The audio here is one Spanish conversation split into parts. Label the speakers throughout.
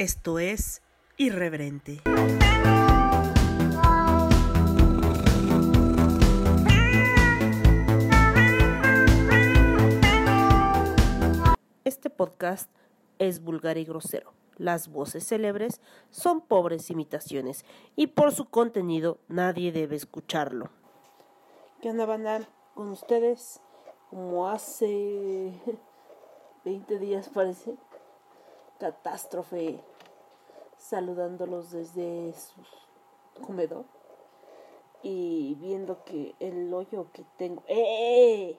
Speaker 1: Esto es Irreverente. Este podcast es vulgar y grosero. Las voces célebres son pobres imitaciones y por su contenido nadie debe escucharlo. ¿Qué onda, bandal? Con ustedes, como hace 20 días parece, catástrofe saludándolos desde su comedor y viendo que el hoyo que tengo ¡eh!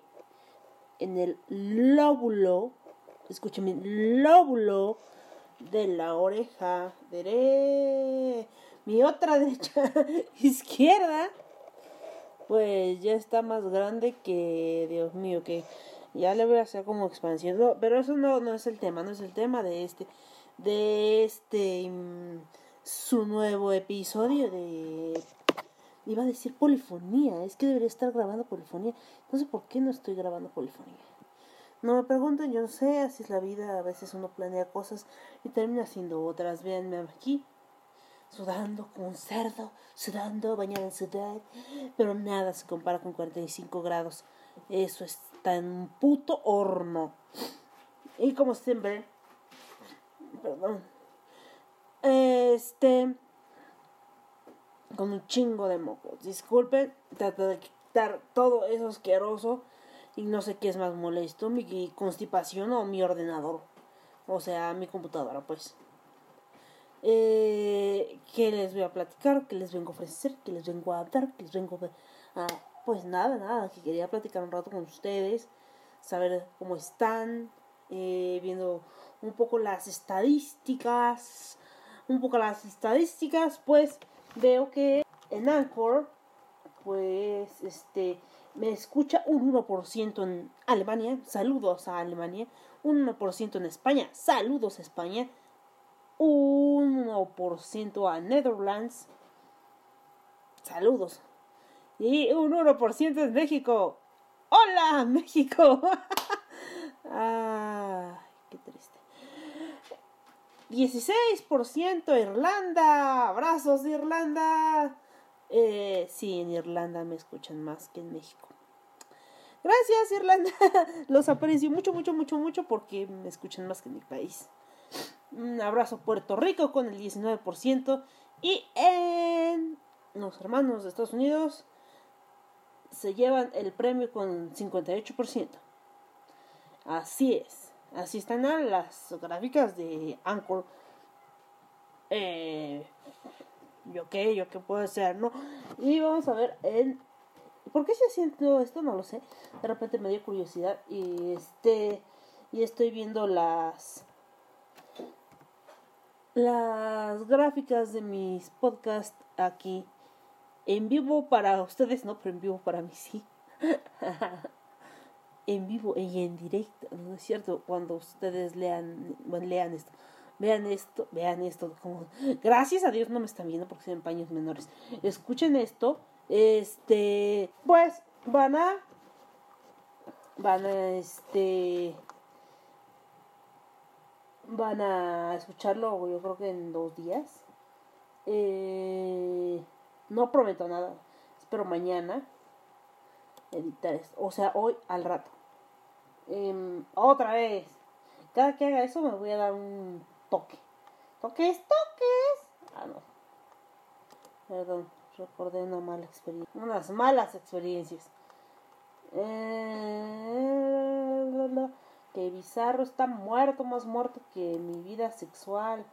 Speaker 1: en el lóbulo, escúchame, lóbulo de la oreja derecha, mi otra derecha izquierda, pues ya está más grande que, Dios mío, que ya le voy a hacer como expansión. pero eso no, no es el tema, no es el tema de este de este mm, su nuevo episodio de iba a decir polifonía, es que debería estar grabando polifonía. No sé por qué no estoy grabando polifonía. No me pregunten, yo no sé, así es la vida, a veces uno planea cosas y termina haciendo otras. Véanme aquí, sudando como un cerdo, sudando, bañado en sudor, pero nada se compara con 45 grados. Eso está en un puto horno. Y como siempre, perdón. Este. Con un chingo de mocos. Disculpen, trato de quitar todo eso asqueroso. Y no sé qué es más molesto, mi constipación o mi ordenador. O sea, mi computadora, pues. Eh, ¿Qué les voy a platicar? ¿Qué les vengo a ofrecer? ¿Qué les vengo a dar? ¿Qué les vengo a... pues nada, nada, que quería platicar un rato con ustedes. Saber cómo están. Eh, viendo un poco las estadísticas, un poco las estadísticas, pues veo que en Anchor, pues este, me escucha un 1% en Alemania, saludos a Alemania, un 1% en España, saludos a España, un 1% a Netherlands, saludos, y un 1% en México, hola México, qué triste. 16% Irlanda. Abrazos de Irlanda. Eh, sí, en Irlanda me escuchan más que en México. Gracias Irlanda. Los aprecio mucho, mucho, mucho, mucho porque me escuchan más que en mi país. Un abrazo Puerto Rico con el 19%. Y en los hermanos de Estados Unidos se llevan el premio con 58%. Así es. Así están las gráficas de Anchor. Eh, yo qué, yo qué puedo hacer, ¿no? Y vamos a ver en... ¿Por qué se haciendo esto? No lo sé. De repente me dio curiosidad y este... Y estoy viendo las... Las gráficas de mis podcasts aquí en vivo para ustedes, no, pero en vivo para mí sí. en vivo y en directo, ¿no es cierto? Cuando ustedes lean, bueno, lean esto, vean esto, vean esto, como, gracias a Dios no me están viendo porque son paños menores. Escuchen esto, este, pues van a, van a, este, van a escucharlo yo creo que en dos días. Eh, no prometo nada, espero mañana editar esto. O sea, hoy al rato. Em, otra vez. Cada que haga eso me voy a dar un toque. Toques, toques. Ah, no. Perdón, recordé una mala experiencia. Unas malas experiencias. Eh, que Bizarro está muerto, más muerto que mi vida sexual.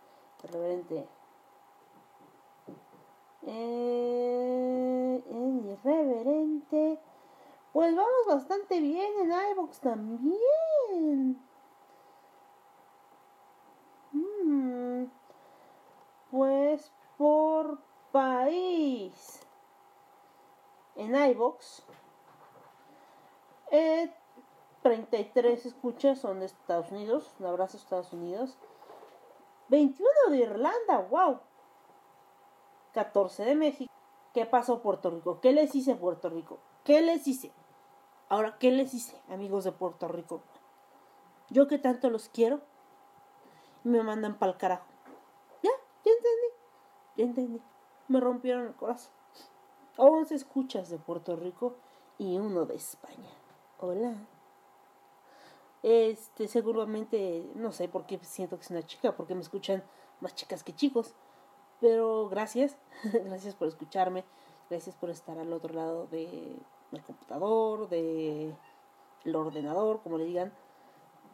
Speaker 1: Irreverente. Eh, irreverente. Pues vamos bastante bien en iVoox también. Mm. Pues por país. En iVoox. Eh, 33 escuchas son de Estados Unidos. Un abrazo Estados Unidos. 21 de Irlanda, wow. 14 de México. ¿Qué pasó Puerto Rico? ¿Qué les hice Puerto Rico? ¿Qué les hice? Ahora, ¿qué les hice, amigos de Puerto Rico? Yo que tanto los quiero, me mandan pa'l carajo. entendí. Me rompieron el corazón. 11 escuchas de Puerto Rico y uno de España. Hola. Este, seguramente, no sé por qué siento que es una chica, porque me escuchan más chicas que chicos. Pero gracias, gracias por escucharme, gracias por estar al otro lado de, del computador, del ordenador, como le digan,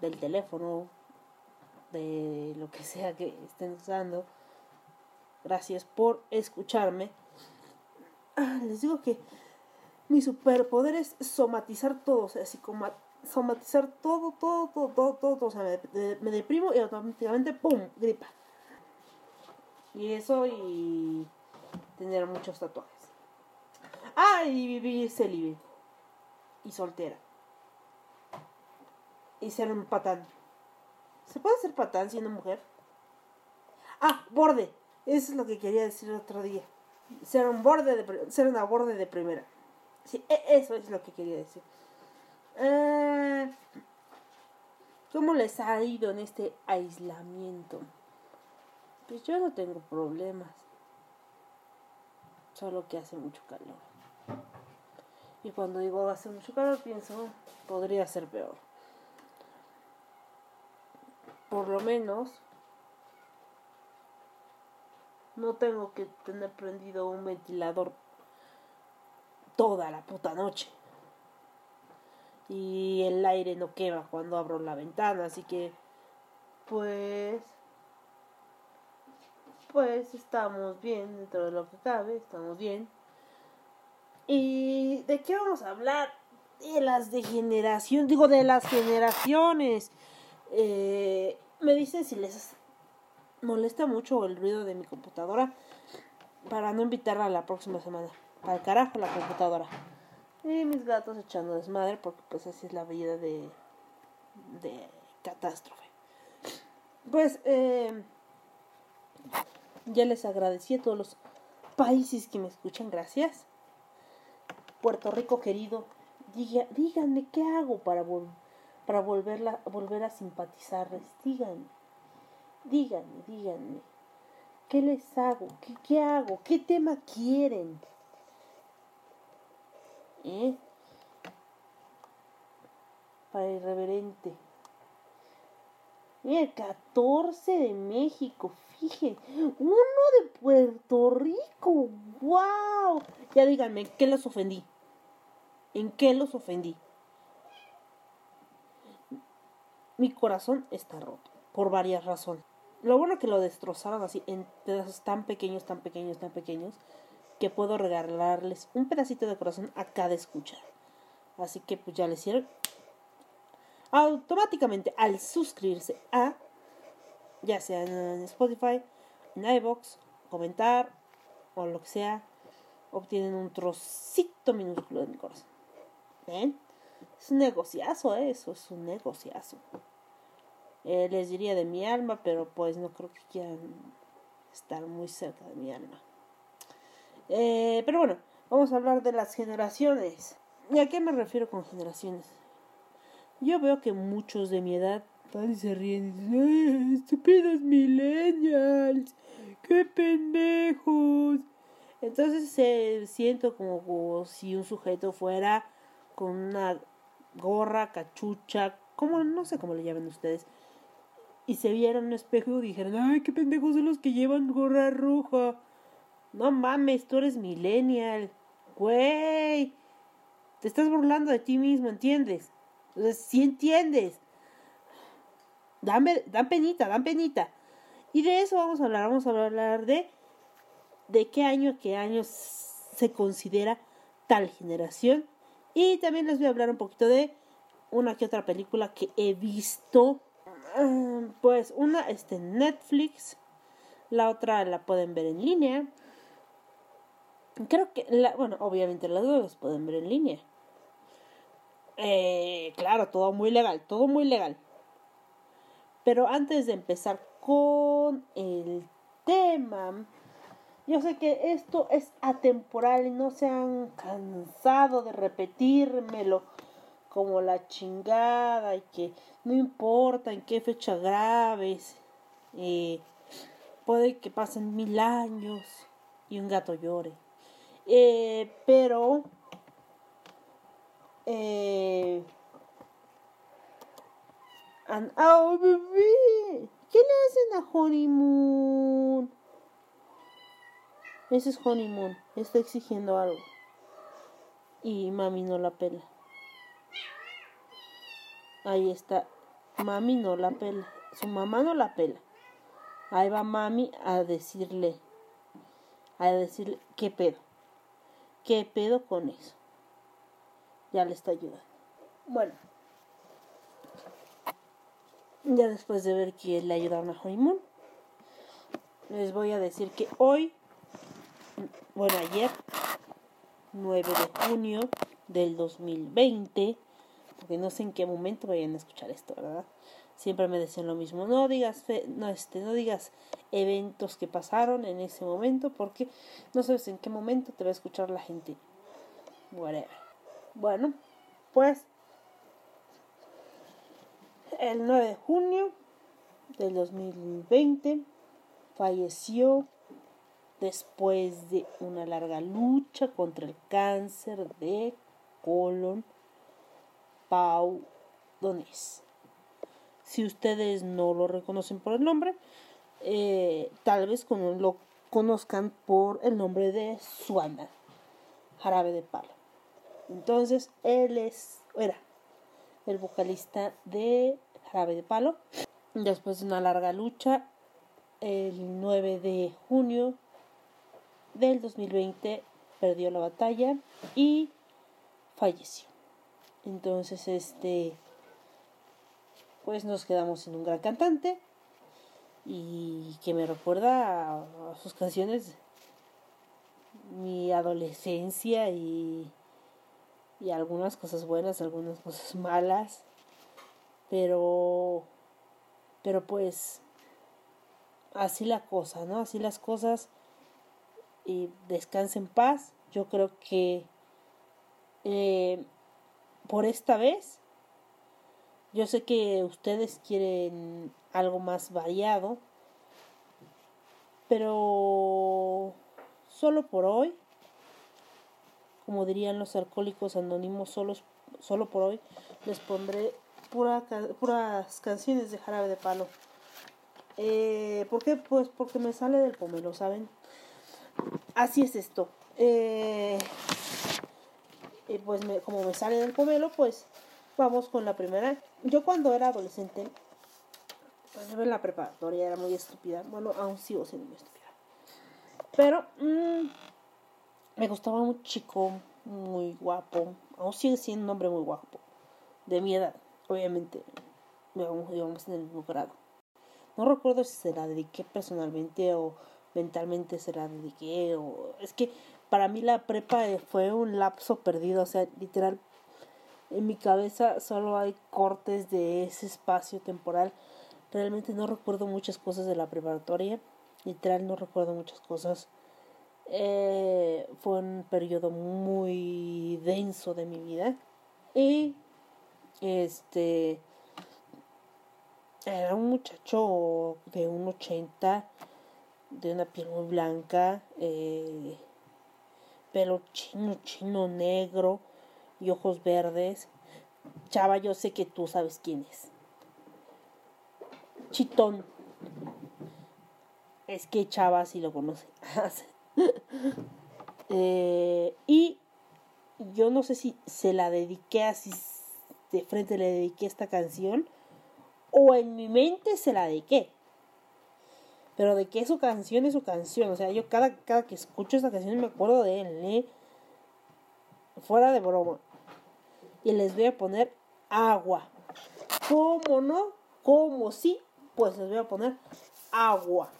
Speaker 1: del teléfono, de lo que sea que estén usando. Gracias por escucharme. Ah, les digo que mi superpoder es somatizar todo, o sea, somatizar todo, todo, todo, todo, todo, o sea, me, me deprimo y automáticamente, ¡pum!, gripa. Y eso y tener muchos tatuajes. Ah, y vivir célibe. Y soltera. Y ser un patán. ¿Se puede ser patán siendo mujer? Ah, borde. Eso es lo que quería decir el otro día. Ser un borde de ser una borde de primera. Sí, e, eso es lo que quería decir. Eh, ¿Cómo les ha ido en este aislamiento? Pues yo no tengo problemas. Solo que hace mucho calor. Y cuando digo hace mucho calor pienso, podría ser peor. Por lo menos no tengo que tener prendido un ventilador toda la puta noche. Y el aire no quema cuando abro la ventana, así que pues pues estamos bien dentro de lo que cabe, estamos bien. ¿Y de qué vamos a hablar? De las degeneraciones, digo, de las generaciones. Eh, me dicen si les molesta mucho el ruido de mi computadora para no invitarla a la próxima semana. Para el carajo la computadora. Y mis gatos echando desmadre porque pues así es la vida de, de catástrofe. Pues eh, ya les agradecí a todos los países que me escuchan, gracias. Puerto Rico querido, díganme qué hago para, para volverla, volver a simpatizarles. Díganme, díganme, díganme. ¿Qué les hago? ¿Qué, qué hago? ¿Qué tema quieren? ¿Eh? Para irreverente. El 14 de México, fíjense. Uno de Puerto Rico. ¡Wow! Ya díganme, ¿en qué los ofendí? ¿En qué los ofendí? Mi corazón está roto. Por varias razones. Lo bueno que lo destrozaron así en pedazos tan pequeños, tan pequeños, tan pequeños. Que puedo regalarles un pedacito de corazón a cada escucha. Así que pues ya les hicieron automáticamente al suscribirse a, ya sea en Spotify, en iBox, comentar o lo que sea, obtienen un trocito minúsculo de mi corazón. ¿Ven? Es un negociazo, ¿eh? eso es un negociazo. Eh, les diría de mi alma, pero pues no creo que quieran estar muy cerca de mi alma. Eh, pero bueno, vamos a hablar de las generaciones. ¿Y a qué me refiero con generaciones? Yo veo que muchos de mi edad y se ríen y dicen, ¡Eh, estúpidos millennials! ¡Qué pendejos! Entonces se siento como, si un sujeto fuera con una gorra, cachucha, como no sé cómo le llaman ustedes, y se vieran en un espejo y dijeron, ¡ay, qué pendejos son los que llevan gorra roja! No mames, tú eres millennial, güey. Te estás burlando de ti mismo, ¿entiendes? Entonces, si entiendes. Dame, dan penita, dan penita. Y de eso vamos a hablar. Vamos a hablar de de qué año, qué año se considera tal generación. Y también les voy a hablar un poquito de una que otra película que he visto. Ah, pues una está en Netflix. La otra la pueden ver en línea. Creo que, bueno, obviamente las dos pueden ver en línea. Eh, claro, todo muy legal, todo muy legal. Pero antes de empezar con el tema, yo sé que esto es atemporal y no se han cansado de repetírmelo como la chingada y que no importa en qué fecha graves. Eh, puede que pasen mil años y un gato llore. Eh, pero eh, oh, bebé. ¿Qué le hacen a Honeymoon? Ese es Honeymoon. Está exigiendo algo. Y mami no la pela. Ahí está. Mami no la pela. Su mamá no la pela. Ahí va mami a decirle. A decirle, ¿qué pedo? ¿Qué pedo con eso? Ya le está ayudando. Bueno. Ya después de ver que le ayudaron a Honeymoon. Les voy a decir que hoy. Bueno, ayer. 9 de junio del 2020 porque no sé en qué momento vayan a escuchar esto, ¿verdad? Siempre me decían lo mismo, no digas, no, este, no digas eventos que pasaron en ese momento, porque no sabes en qué momento te va a escuchar la gente. Whatever. Bueno, pues el 9 de junio del 2020 falleció después de una larga lucha contra el cáncer de colon Pau Donés. Si ustedes no lo reconocen por el nombre, eh, tal vez lo conozcan por el nombre de Suana, jarabe de palo. Entonces, él es, era el vocalista de Jarabe de Palo. Después de una larga lucha, el 9 de junio del 2020 perdió la batalla y falleció. Entonces, este, pues nos quedamos sin un gran cantante y que me recuerda a, sus canciones mi adolescencia y, y algunas cosas buenas, algunas cosas malas, pero, pero pues así la cosa, ¿no? Así las cosas y descanse en paz. Yo creo que eh, por esta vez. Yo sé que ustedes quieren algo más variado, pero solo por hoy, como dirían los alcohólicos anónimos, solos, solo por hoy les pondré puras canciones de jarabe de palo. Eh, ¿Por qué? Pues porque me sale del pomelo, ¿saben? Así es esto. Eh, pues como me sale del pomelo, pues vamos con la primera. Yo cuando era adolescente, pues en la preparatoria era muy estúpida. Bueno, aún sigo siendo muy estúpida. Pero mm, me gustaba un chico muy guapo. Aún sigue siendo un hombre muy guapo. De mi edad, obviamente. Íbamos en el mismo grado. No recuerdo si se la dediqué personalmente o mentalmente se la dediqué o... Es que para mí la prepa eh, fue un lapso perdido, o sea, literal, en mi cabeza solo hay cortes de ese espacio temporal. Realmente no recuerdo muchas cosas de la preparatoria, literal no recuerdo muchas cosas. Eh, fue un periodo muy denso de mi vida y este era un muchacho de un 80 de una piel muy blanca eh, pelo chino, chino negro y ojos verdes. Chava, yo sé que tú sabes quién es. Chitón. Es que Chava sí lo conoce. Eh, y yo no sé si se la dediqué así de frente, le dediqué esta canción. O en mi mente se la dediqué. Pero de que su canción es su canción. O sea, yo cada, cada que escucho esta canción me acuerdo de él, ¿eh? Fuera de broma. Y les voy a poner agua. ¿Cómo no? ¿Cómo sí? Pues les voy a poner agua.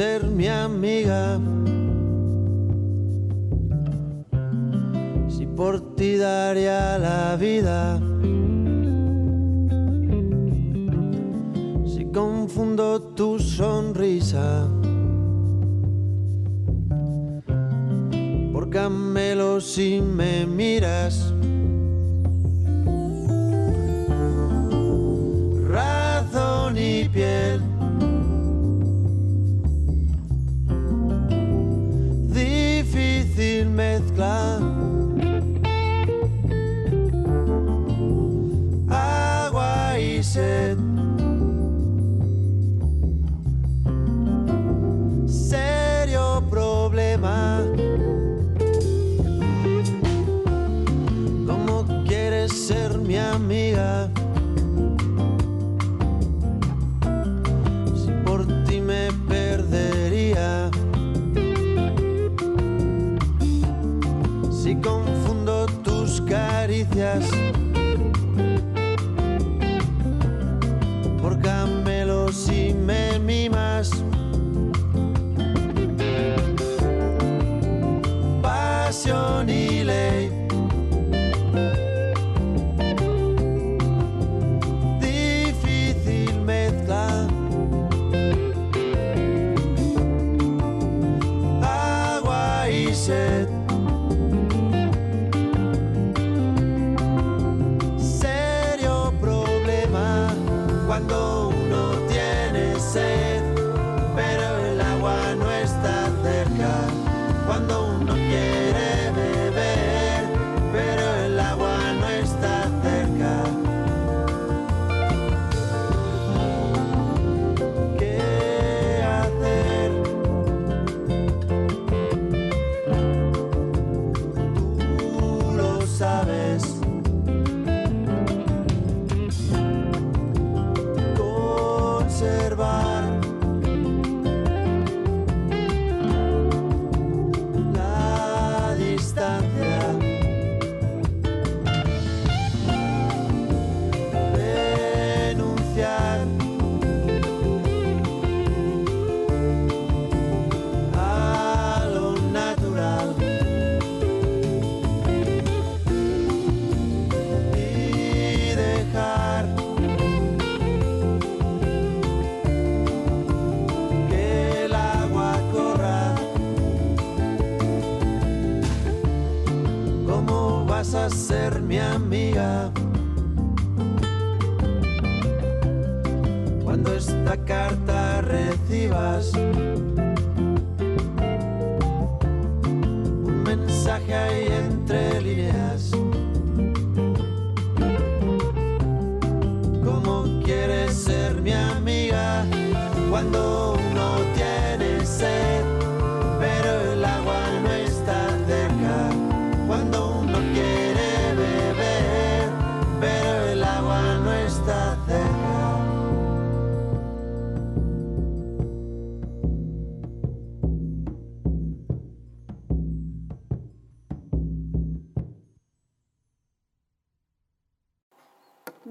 Speaker 2: Ser mi amiga, amiga?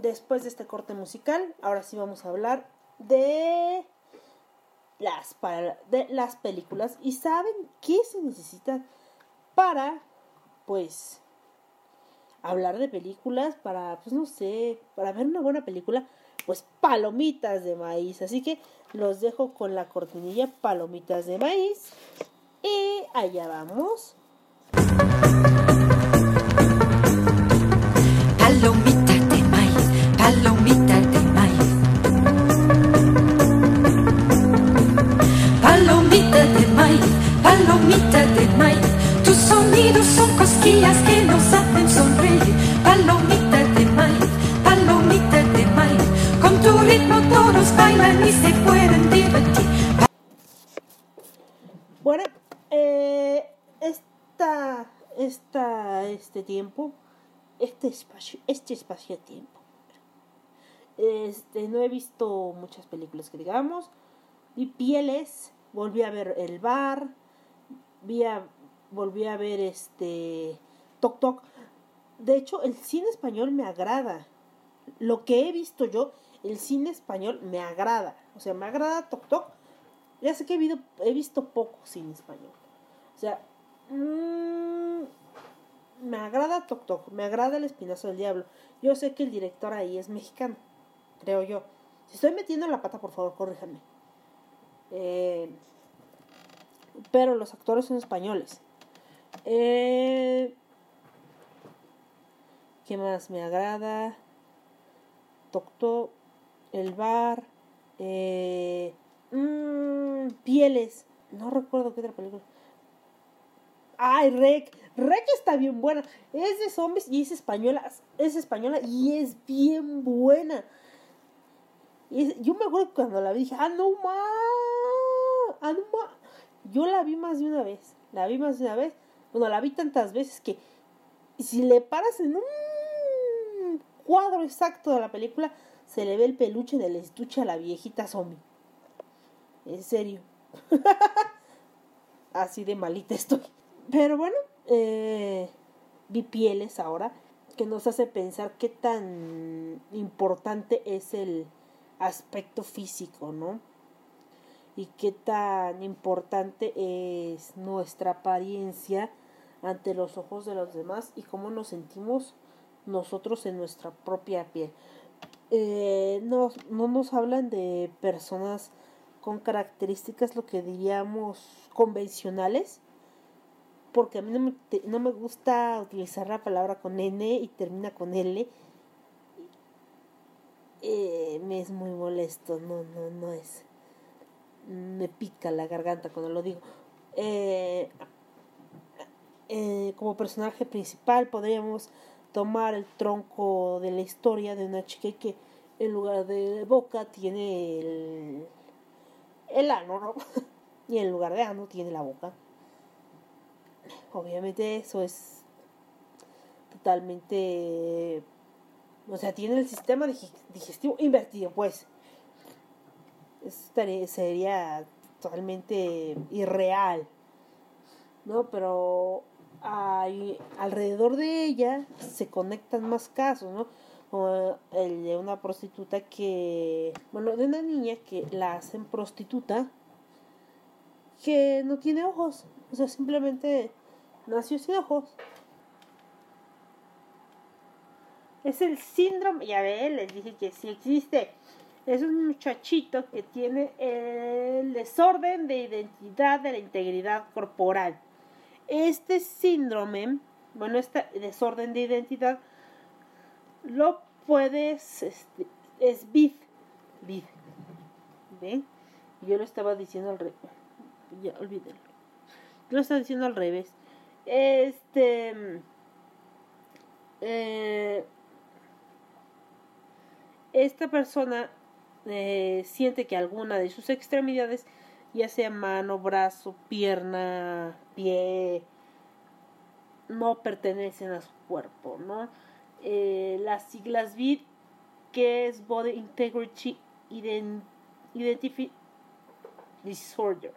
Speaker 1: Después de este corte musical, ahora sí vamos a hablar de las, de las películas. ¿Y saben qué se necesita para, pues, hablar de películas? Para, pues, no sé, para ver una buena película, pues, palomitas de maíz. Así que los dejo con la cortinilla palomitas de maíz. Y allá vamos. Este tiempo, este espacio, este espacio-tiempo, este, no he visto muchas películas que digamos, vi Pieles, volví a ver El Bar, vi a- volví a ver este, Toc Toc. De hecho, el cine español me agrada. Lo que he visto yo, el cine español me agrada. O sea, me agrada Toc Toc ya sé que he, visto, he visto poco cine español. O sea, mm, me agrada Tok Tok, me agrada El Espinazo del Diablo. Yo sé que el director ahí es mexicano, creo yo. Si estoy metiendo la pata, por favor, corríjanme. Eh, pero los actores son españoles. Eh, ¿Qué más me agrada? Tok El Bar. Eh, mmm, pieles. No recuerdo qué otra película. Ay, Rec. Rec está bien buena. Es de zombies y es española. Es española y es bien buena. Yo me acuerdo cuando la vi, dije, ah, no más. Ah, no más. Yo la vi más de una vez. La vi más de una vez. Bueno, la vi tantas veces que si le paras en un cuadro exacto de la película, se le ve el peluche del estuche a la viejita zombie. En serio. Así de malita estoy. Pero bueno, eh, vi pieles ahora que nos hace pensar qué tan importante es el aspecto físico, ¿no? Y qué tan importante es nuestra apariencia ante los ojos de los demás y cómo nos sentimos nosotros en nuestra propia piel. Eh, no, no nos hablan de personas con características, lo que diríamos, convencionales, porque a mí no me, no me gusta utilizar la palabra con N y termina con L. Eh, me es muy molesto, no, no, no es. Me pica la garganta cuando lo digo. Eh, eh, como personaje principal podríamos tomar el tronco de la historia de una chica que en lugar de boca tiene el, el ano, ¿no? y en lugar de ano tiene la boca. Obviamente eso es totalmente... O sea, tiene el sistema digestivo invertido, pues. Eso sería totalmente irreal. ¿No? Pero hay, alrededor de ella se conectan más casos, ¿no? Como el de una prostituta que, bueno, de una niña que la hacen prostituta que no tiene ojos, o sea, simplemente nació sin ojos. Es el síndrome, ya ve, les dije que sí existe. Es un muchachito que tiene el desorden de identidad de la integridad corporal. Este síndrome, bueno, este desorden de identidad, lo puedes, este, es vid, vid, ¿ven? Yo lo estaba diciendo al revés, ya olvídenlo. Yo lo estaba diciendo al revés. Este, eh, esta persona eh, siente que alguna de sus extremidades ya sea mano, brazo, pierna, pie, no pertenecen a su cuerpo, ¿no? Eh, las siglas BID, que es Body Integrity Identity Disorder,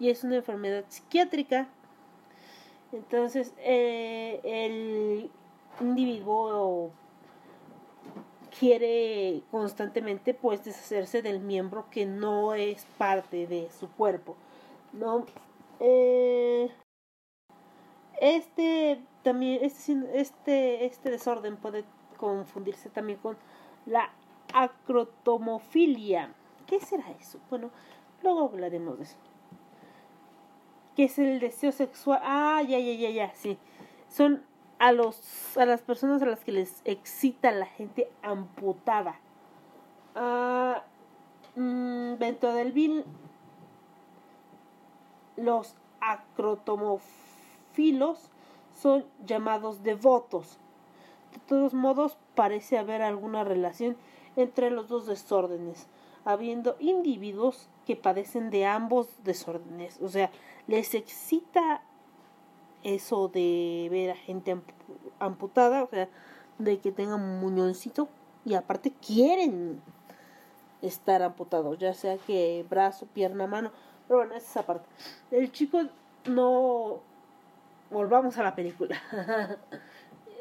Speaker 1: y es una enfermedad psiquiátrica. Entonces, eh, el individuo quiere constantemente pues deshacerse del miembro que no es parte de su cuerpo no eh, este también este, este este desorden puede confundirse también con la acrotomofilia. Qué será eso bueno luego hablaremos de eso qué es el deseo sexual ah ya ya ya ya sí son a, los, a las personas a las que les excita la gente amputada. Ah, mm, dentro del vil, los acrotomofilos son llamados devotos. De todos modos, parece haber alguna relación entre los dos desórdenes, habiendo individuos que padecen de ambos desórdenes. O sea, les excita eso de ver a gente amputada, o sea, de que tengan un muñoncito y aparte quieren estar amputados, ya sea que brazo, pierna, mano, pero bueno, esa parte. El chico no volvamos a la película.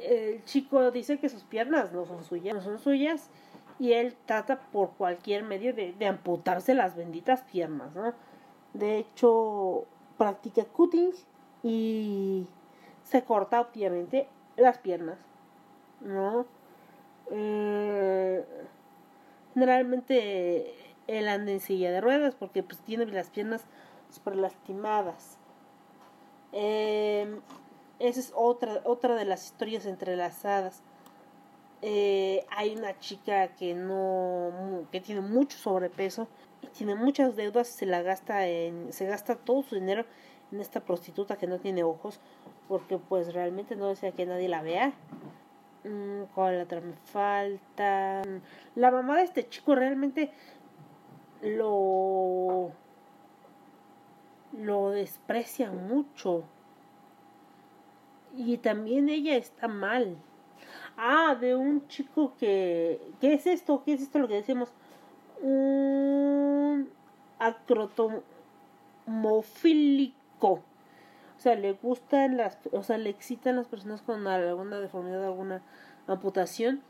Speaker 1: El chico dice que sus piernas no son suyas, no son suyas y él trata por cualquier medio de, de amputarse las benditas piernas, ¿no? De hecho, practica cutting y se corta obviamente las piernas, ¿no? Eh, generalmente él anda en silla de ruedas porque pues tiene las piernas super lastimadas. Eh, esa es otra, otra de las historias entrelazadas. Eh, hay una chica que no que tiene mucho sobrepeso tiene muchas deudas se la gasta en se gasta todo su dinero en esta prostituta que no tiene ojos porque pues realmente no desea que nadie la vea mm, ¿cuál otra me falta? la mamá de este chico realmente lo lo desprecia mucho y también ella está mal ah de un chico que ¿qué es esto? ¿qué es esto lo que decimos? un acrotomofílico o sea, le gustan las, o sea, le excitan las personas con alguna deformidad, alguna amputación.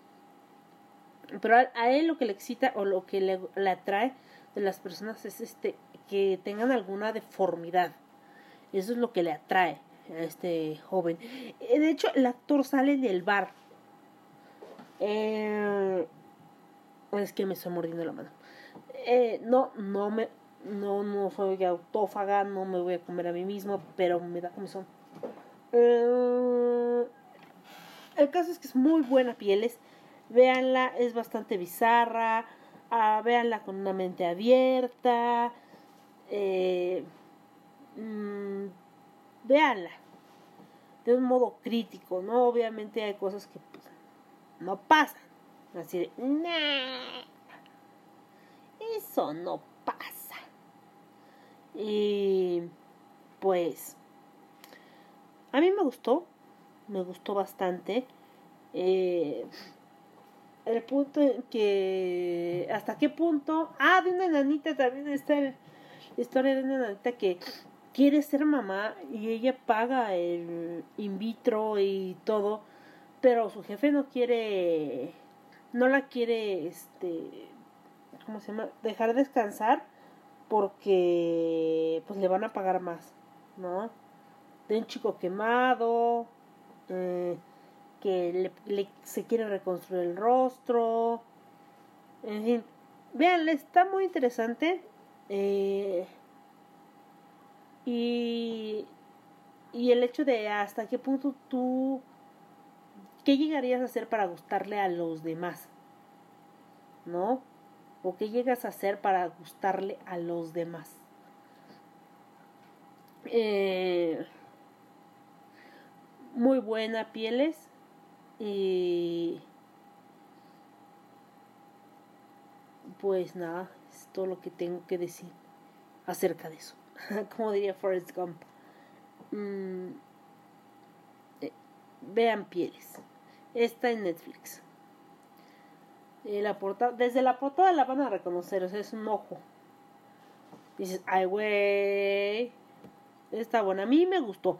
Speaker 1: Pero a, él lo que le excita o lo que le, atrae de las personas es este que tengan alguna deformidad. Eso es lo que le atrae a este joven. Eh, de hecho, el actor sale del bar. Eh, es que me estoy mordiendo la mano. Eh, no, no me, no, no soy autófaga, no me voy a comer a mí mismo, pero me da comezón. Eh, el caso es que es muy buena pieles. Véanla, es bastante bizarra. Ah, véanla con una mente abierta. Eh, mm, véanla de un modo crítico, ¿no? Obviamente hay cosas que pues, no pasan. Así de, eso no pasa. Y pues a mí me gustó, me gustó bastante. Eh, el punto en que hasta qué punto ah de una enanita también está la historia de una enanita que quiere ser mamá y ella paga el in vitro y todo pero su jefe no quiere no la quiere este cómo se llama dejar descansar porque pues le van a pagar más, ¿no? De un chico quemado, eh, que se quiere reconstruir el rostro, en fin, vean, está muy interesante eh, y, y el hecho de hasta qué punto tú, ¿qué llegarías a hacer para gustarle a los demás? ¿No? O qué llegas a hacer para gustarle a los demás. Eh, muy buena pieles y pues nada, es todo lo que tengo que decir acerca de eso. Como diría Forrest Gump. Mm, eh, vean pieles. Está en Netflix la portada, desde la portada la van a reconocer, o sea, es un ojo. dices, ay, güey, está buena. A mí me gustó.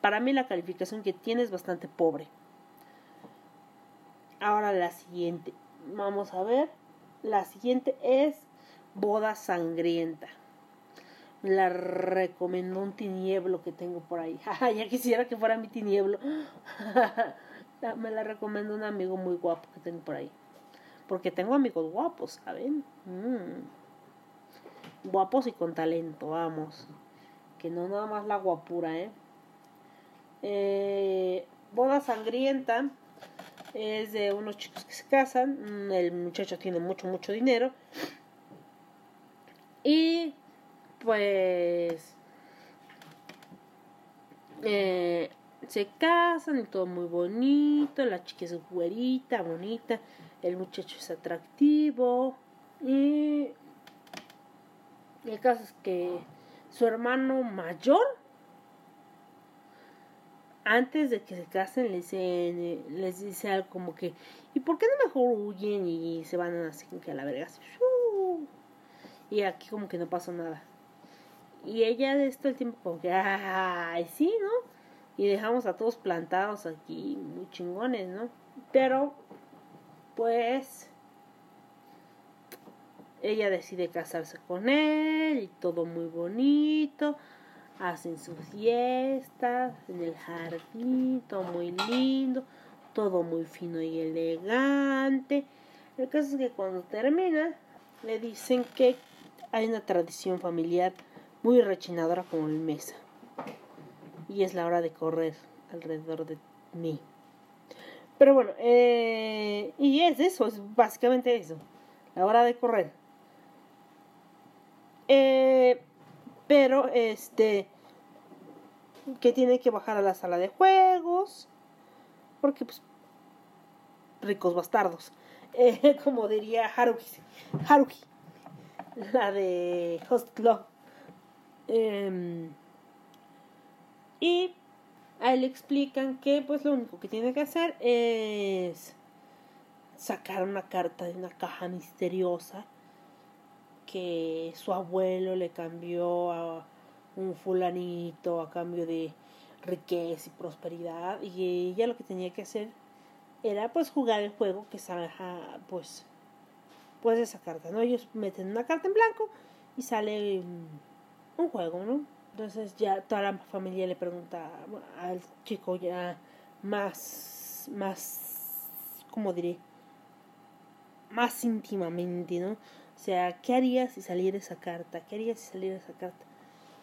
Speaker 1: Para mí la calificación que tiene es bastante pobre. Ahora la siguiente. Vamos a ver. La siguiente es Boda Sangrienta. La recomendó un tinieblo que tengo por ahí. ya quisiera que fuera mi tinieblo. me la recomendó un amigo muy guapo que tengo por ahí. Porque tengo amigos guapos, ¿saben? Mm. Guapos y con talento, vamos. Que no nada más la guapura, ¿eh? eh boda sangrienta es de unos chicos que se casan. Mm, el muchacho tiene mucho, mucho dinero. Y pues eh, se casan y todo muy bonito. La chica es güerita, bonita el muchacho es atractivo y el caso es que su hermano mayor antes de que se casen les dice, les dice algo como que ¿y por qué no mejor huyen y se van así que a la verga y aquí como que no pasó nada. Y ella de esto el tiempo como que ay sí no y dejamos a todos plantados aquí muy chingones no pero pues ella decide casarse con él y todo muy bonito. Hacen sus fiestas en el jardín, todo muy lindo, todo muy fino y elegante. El caso es que cuando termina, le dicen que hay una tradición familiar muy rechinadora como el mesa. Y es la hora de correr alrededor de mí. Pero bueno, eh, y es eso, es básicamente eso, la hora de correr. Eh, pero este que tiene que bajar a la sala de juegos porque pues ricos bastardos eh, como diría Haruki Haruki la de Host Club em, y a él le explican que pues lo único que tiene que hacer es sacar una carta de una caja misteriosa que su abuelo le cambió a un fulanito a cambio de riqueza y prosperidad y ella lo que tenía que hacer era pues jugar el juego que salga pues pues esa carta, ¿no? Ellos meten una carta en blanco y sale un juego, ¿no? Entonces ya toda la familia le pregunta al chico ya más, más, ¿cómo diré? Más íntimamente, ¿no? O sea, ¿qué harías si saliera esa carta? ¿Qué harías si saliera esa carta?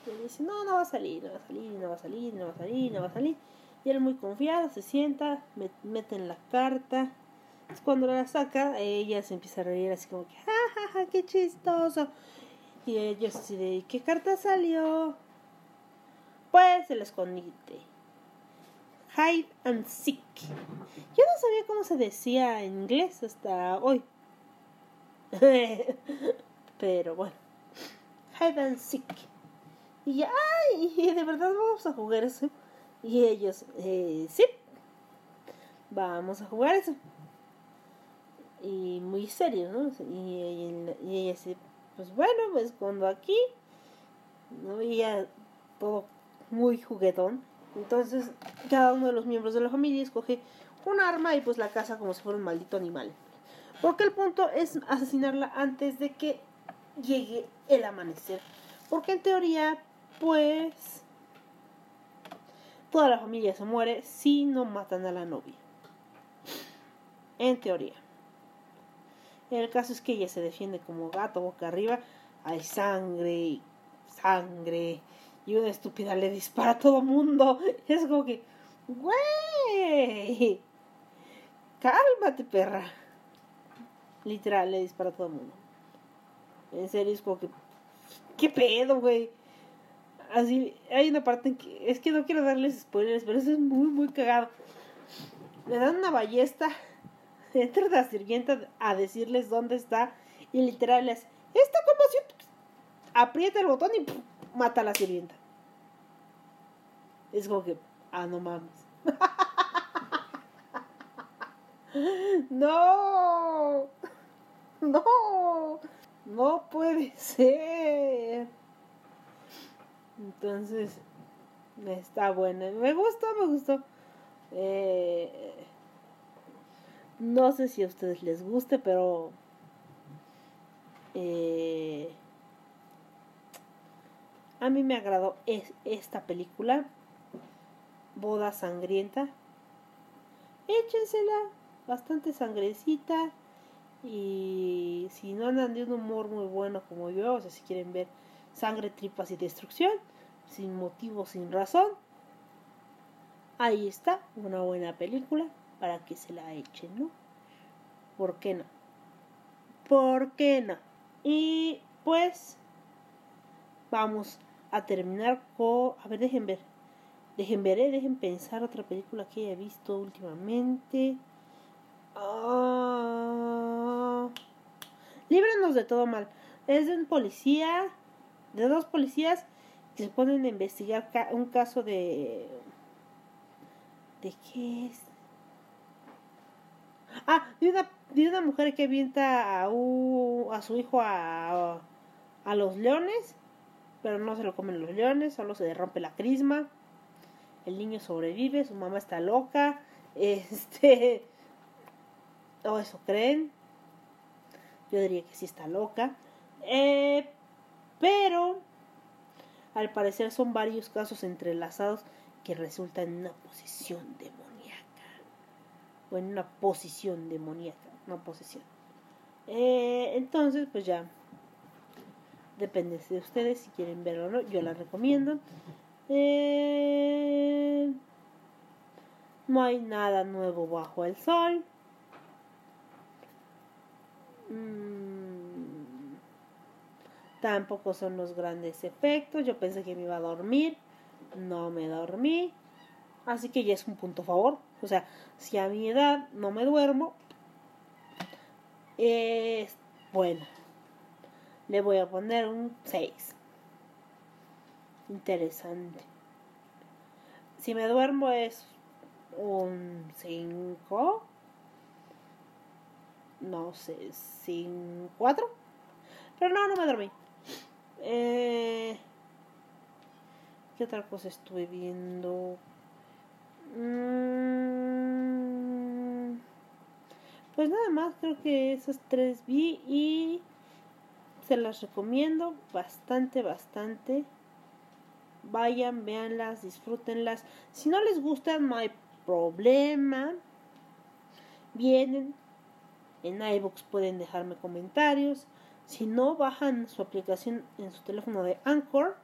Speaker 1: Y él dice, no, no va a salir, no va a salir, no va a salir, no va a salir, no va a salir. Y él muy confiado se sienta, mete en la carta. Es cuando la saca, ella se empieza a reír así como que, ja, ja, ja, qué chistoso. Y ellos así de, ¿qué carta salió? Pues el escondite. Hide and seek. Yo no sabía cómo se decía en inglés hasta hoy. Pero bueno. Hide and seek. Y ya, ay, de verdad vamos a jugar eso. Y ellos, eh, sí, vamos a jugar eso. Y muy serio, ¿no? Y, y, ella dice, pues bueno, pues cuando aquí, ¿no? Y ya todo muy juguetón. Entonces, cada uno de los miembros de la familia escoge un arma y pues la caza como si fuera un maldito animal. Porque el punto es asesinarla antes de que llegue el amanecer. Porque en teoría, pues, toda la familia se muere si no matan a la novia. En teoría. El caso es que ella se defiende como gato boca arriba. Hay sangre, sangre. Y una estúpida le dispara a todo mundo. Es como que, güey, cálmate, perra. Literal, le dispara a todo mundo. En serio, es como que. ¿Qué pedo, güey? Así, hay una parte en que. Es que no quiero darles spoilers, pero eso es muy, muy cagado. Le dan una ballesta. Entra la sirvienta a decirles dónde está. Y literal es. Esta como Aprieta el botón y mata a la sirvienta. Es como que. Ah, no mames. no. No, no puede ser. Entonces, está buena. Me gustó, me gustó. Eh, no sé si a ustedes les guste, pero... Eh, a mí me agradó esta película. Boda sangrienta. Échensela. Bastante sangrecita. Y si no andan de un humor muy bueno como yo, o sea, si quieren ver sangre, tripas y destrucción, sin motivo, sin razón, ahí está una buena película para que se la echen, ¿no? ¿Por qué no? ¿Por qué no? Y pues vamos a terminar con... A ver, dejen ver. Dejen ver, ¿eh? dejen pensar otra película que haya visto últimamente. Ah, líbranos de todo mal. Es de un policía, de dos policías que se ponen a investigar un caso de... ¿De qué es? Ah, de una, de una mujer que avienta a, a su hijo a, a los leones, pero no se lo comen los leones, solo se rompe la crisma. El niño sobrevive, su mamá está loca. Este o eso creen. Yo diría que sí está loca. Eh, pero al parecer son varios casos entrelazados que resultan en una posesión demoníaca. O en una posición demoníaca, no posesión. Eh, entonces, pues ya. Depende de ustedes si quieren verlo o no. Yo la recomiendo. Eh, no hay nada nuevo bajo el sol. Mm, tampoco son los grandes efectos. Yo pensé que me iba a dormir. No me dormí. Así que ya es un punto a favor. O sea, si a mi edad no me duermo, es bueno. Le voy a poner un 6. Interesante. Si me duermo es un 5. No sé, 5, 4. Pero no, no me dormí. Eh, ¿Qué otra cosa estuve viendo? Mm, pues nada más, creo que esas tres vi y se las recomiendo bastante, bastante. Vayan, véanlas, disfrútenlas. Si no les gustan, no hay problema. Vienen en iBooks, pueden dejarme comentarios. Si no, bajan su aplicación en su teléfono de Anchor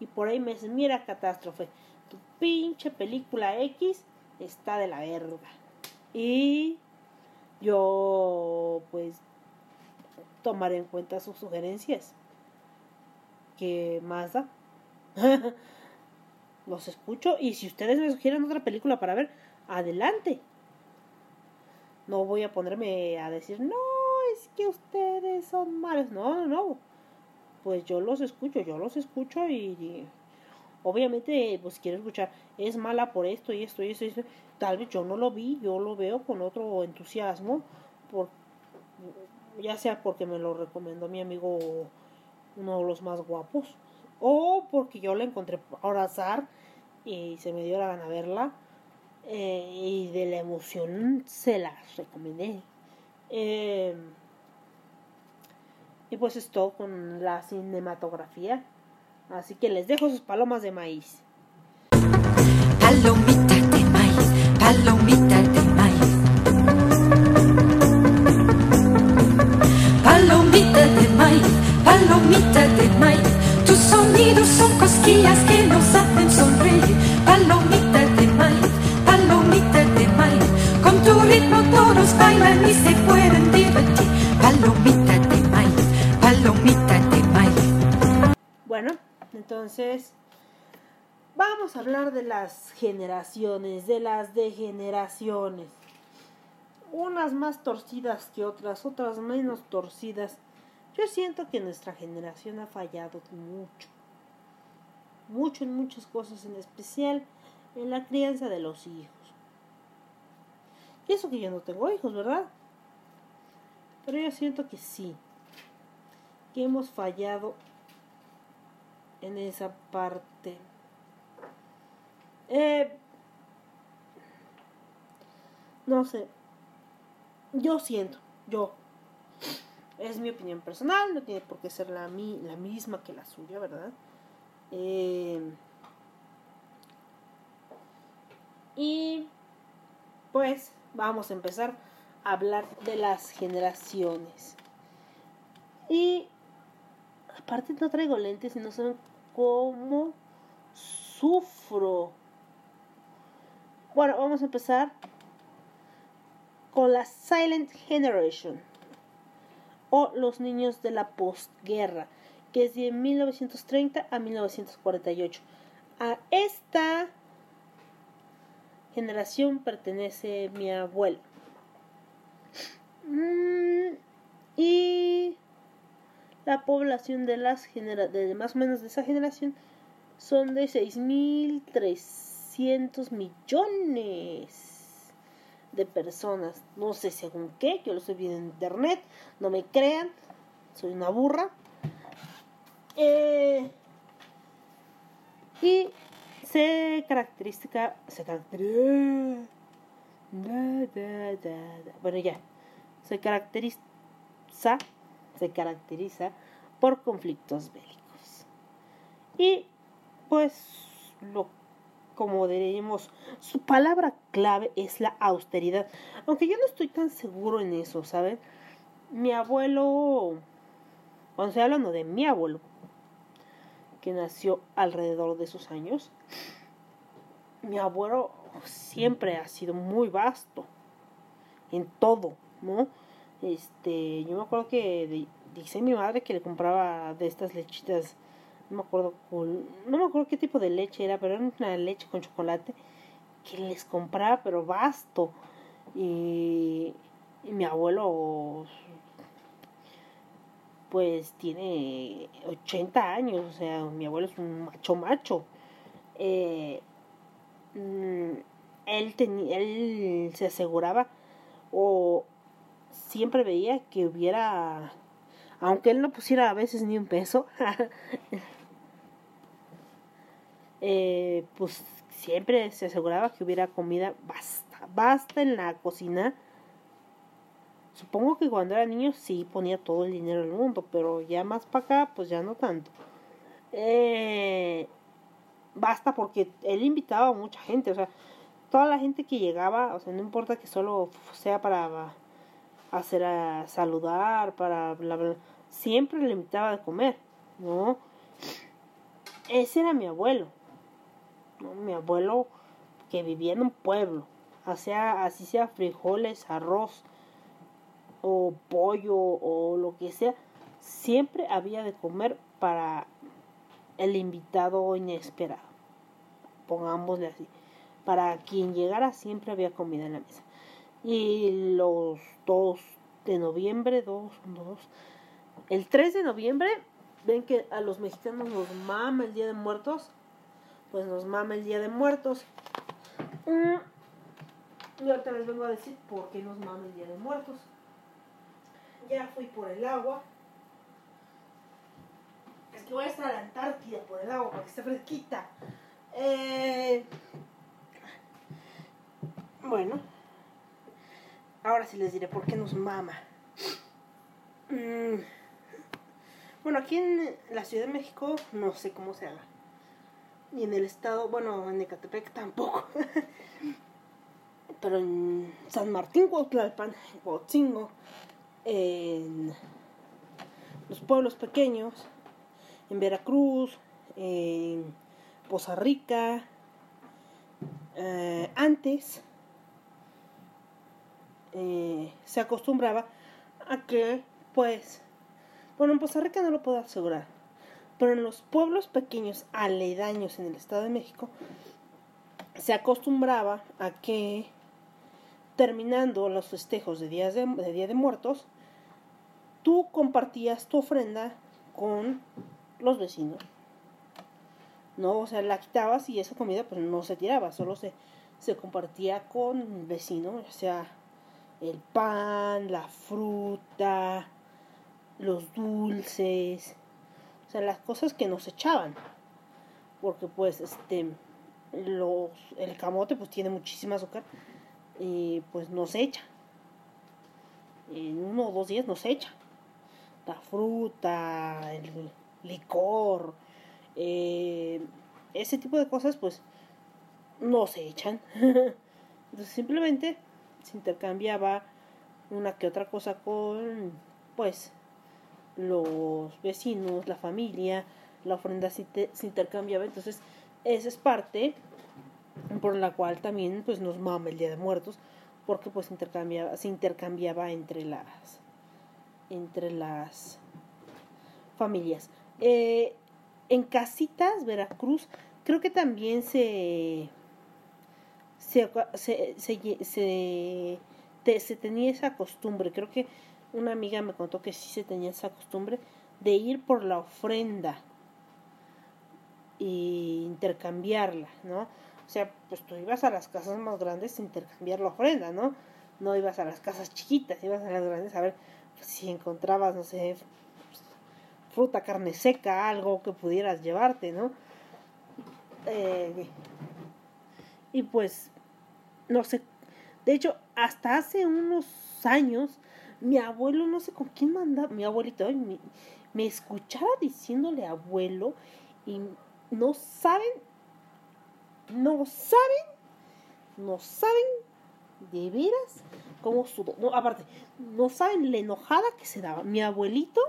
Speaker 1: y por ahí me dicen, mira catástrofe, tu pinche película X está de la verga. Y yo pues tomaré en cuenta sus sugerencias. ¿Qué más da? Los escucho y si ustedes me sugieren otra película para ver, adelante. No voy a ponerme a decir, no, es que ustedes son malos. No, no, no. Pues yo los escucho, yo los escucho y, y obviamente, pues quiero escuchar, es mala por esto y esto y esto, y esto. Tal vez yo no lo vi, yo lo veo con otro entusiasmo, por, ya sea porque me lo recomendó mi amigo, uno de los más guapos, o porque yo la encontré por azar y se me dio la gana verla, eh, y de la emoción se la recomendé. Eh, y pues es todo con la cinematografía. Así que les dejo sus palomas de maíz.
Speaker 3: Cosquillas que nos hacen sonreír. Palomita de maíz, palomita de maíz. Con tu ritmo todos bailan y se pueden divertir. Palomita de maíz, palomita de maíz.
Speaker 1: Bueno, entonces vamos a hablar de las generaciones, de las degeneraciones. Unas más torcidas que otras, otras menos torcidas. Yo siento que nuestra generación ha fallado mucho. Mucho en muchas cosas, en especial en la crianza de los hijos. Y eso que yo no tengo hijos, ¿verdad? Pero yo siento que sí. Que hemos fallado en esa parte. Eh, no sé. Yo siento, yo. Es mi opinión personal, no tiene por qué ser la, mi, la misma que la suya, ¿verdad? Eh, y pues vamos a empezar a hablar de las generaciones. Y aparte no traigo lentes y no saben cómo sufro. Bueno, vamos a empezar con la Silent Generation o los niños de la postguerra, que es de 1930 a 1948. A esta generación pertenece mi abuelo. Mm, y la población de las genera de más o menos de esa generación son de 6.300 millones de personas. No sé según qué, yo lo estoy viendo en internet, no me crean, soy una burra. Eh, y se caracteriza, se caracteriza, bueno ya, se caracteriza, se caracteriza por conflictos bélicos. Y pues lo como diríamos, su palabra clave es la austeridad. Aunque yo no estoy tan seguro en eso, ¿saben? Mi abuelo, cuando estoy hablando de mi abuelo, que nació alrededor de esos años, mi abuelo siempre ha sido muy vasto en todo, ¿no? Este, yo me acuerdo que dice mi madre que le compraba de estas lechitas no me acuerdo no me acuerdo qué tipo de leche era, pero era una leche con chocolate que les compraba, pero vasto. Y, mi abuelo pues tiene 80 años, o sea, mi abuelo es un macho macho. Eh, mm, él, tenía, él se aseguraba o siempre veía que hubiera, aunque él no pusiera a veces ni un peso, eh, pues siempre se aseguraba que hubiera comida basta, basta en la cocina. Supongo que cuando era niño sí ponía todo el dinero del mundo, pero ya más para acá, pues ya no tanto. Eh, basta porque él invitaba a mucha gente, o sea, toda la gente que llegaba, o sea, no importa que solo sea para hacer a saludar, para bla, siempre le invitaba a comer, ¿no? Ese era mi abuelo. Mi abuelo que vivía en un pueblo, hacía, así sea frijoles, arroz o pollo o lo que sea, siempre había de comer para el invitado inesperado. Pongámosle así. Para quien llegara siempre había comida en la mesa. Y los 2 de noviembre, 2, 2, el 3 de noviembre, ven que a los mexicanos nos mama el Día de Muertos pues nos mama el Día de Muertos. Mm. Y ahorita les vengo a decir por qué nos mama el Día de Muertos. Ya fui por el agua. Es que voy a estar a la Antártida por el agua para que esté fresquita. Eh, bueno, ahora sí les diré por qué nos mama. Mm. Bueno, aquí en la Ciudad de México no sé cómo se haga y en el estado, bueno, en Ecatepec tampoco. Pero en San Martín, Cuautlalpan, Cuautzingo, en los pueblos pequeños, en Veracruz, en Poza Rica, eh, antes eh, se acostumbraba a que, pues, bueno, en Poza Rica no lo puedo asegurar, pero en los pueblos pequeños aledaños en el Estado de México se acostumbraba a que terminando los festejos de, días de, Día de Muertos, tú compartías tu ofrenda con los vecinos. No, o sea, la quitabas y esa comida pues no se tiraba, solo se, se compartía con vecinos, o sea, el pan, la fruta, los dulces, sea, las cosas que nos echaban. Porque pues este los el camote pues tiene muchísima azúcar y pues nos echa. En uno o dos días nos echa. La fruta, el licor, eh, ese tipo de cosas pues no se echan. Entonces simplemente se intercambiaba una que otra cosa con pues los vecinos, la familia, la ofrenda se, intercambiaba. Entonces, esa es parte por la cual también pues nos mama el Día de Muertos, porque pues intercambiaba, se intercambiaba entre las entre las familias. Eh, en Casitas, Veracruz, creo que también se se, se, se, se tenía esa costumbre. Creo que una amiga me contó que sí se tenía esa costumbre de ir por la ofrenda e intercambiarla, ¿no? O sea, pues tú ibas a las casas más grandes a intercambiar la ofrenda, ¿no? No ibas a las casas chiquitas, ibas a las grandes a ver si encontrabas, no sé, fruta, carne seca, algo que pudieras llevarte, ¿no? Eh, y pues, no sé, de hecho, hasta hace unos años mi abuelo no sé con quién mandaba, mi abuelito, mi, me escuchara diciéndole abuelo y no saben, no saben, no saben de veras cómo sudó. No, aparte, no saben la enojada que se daba. Mi abuelito,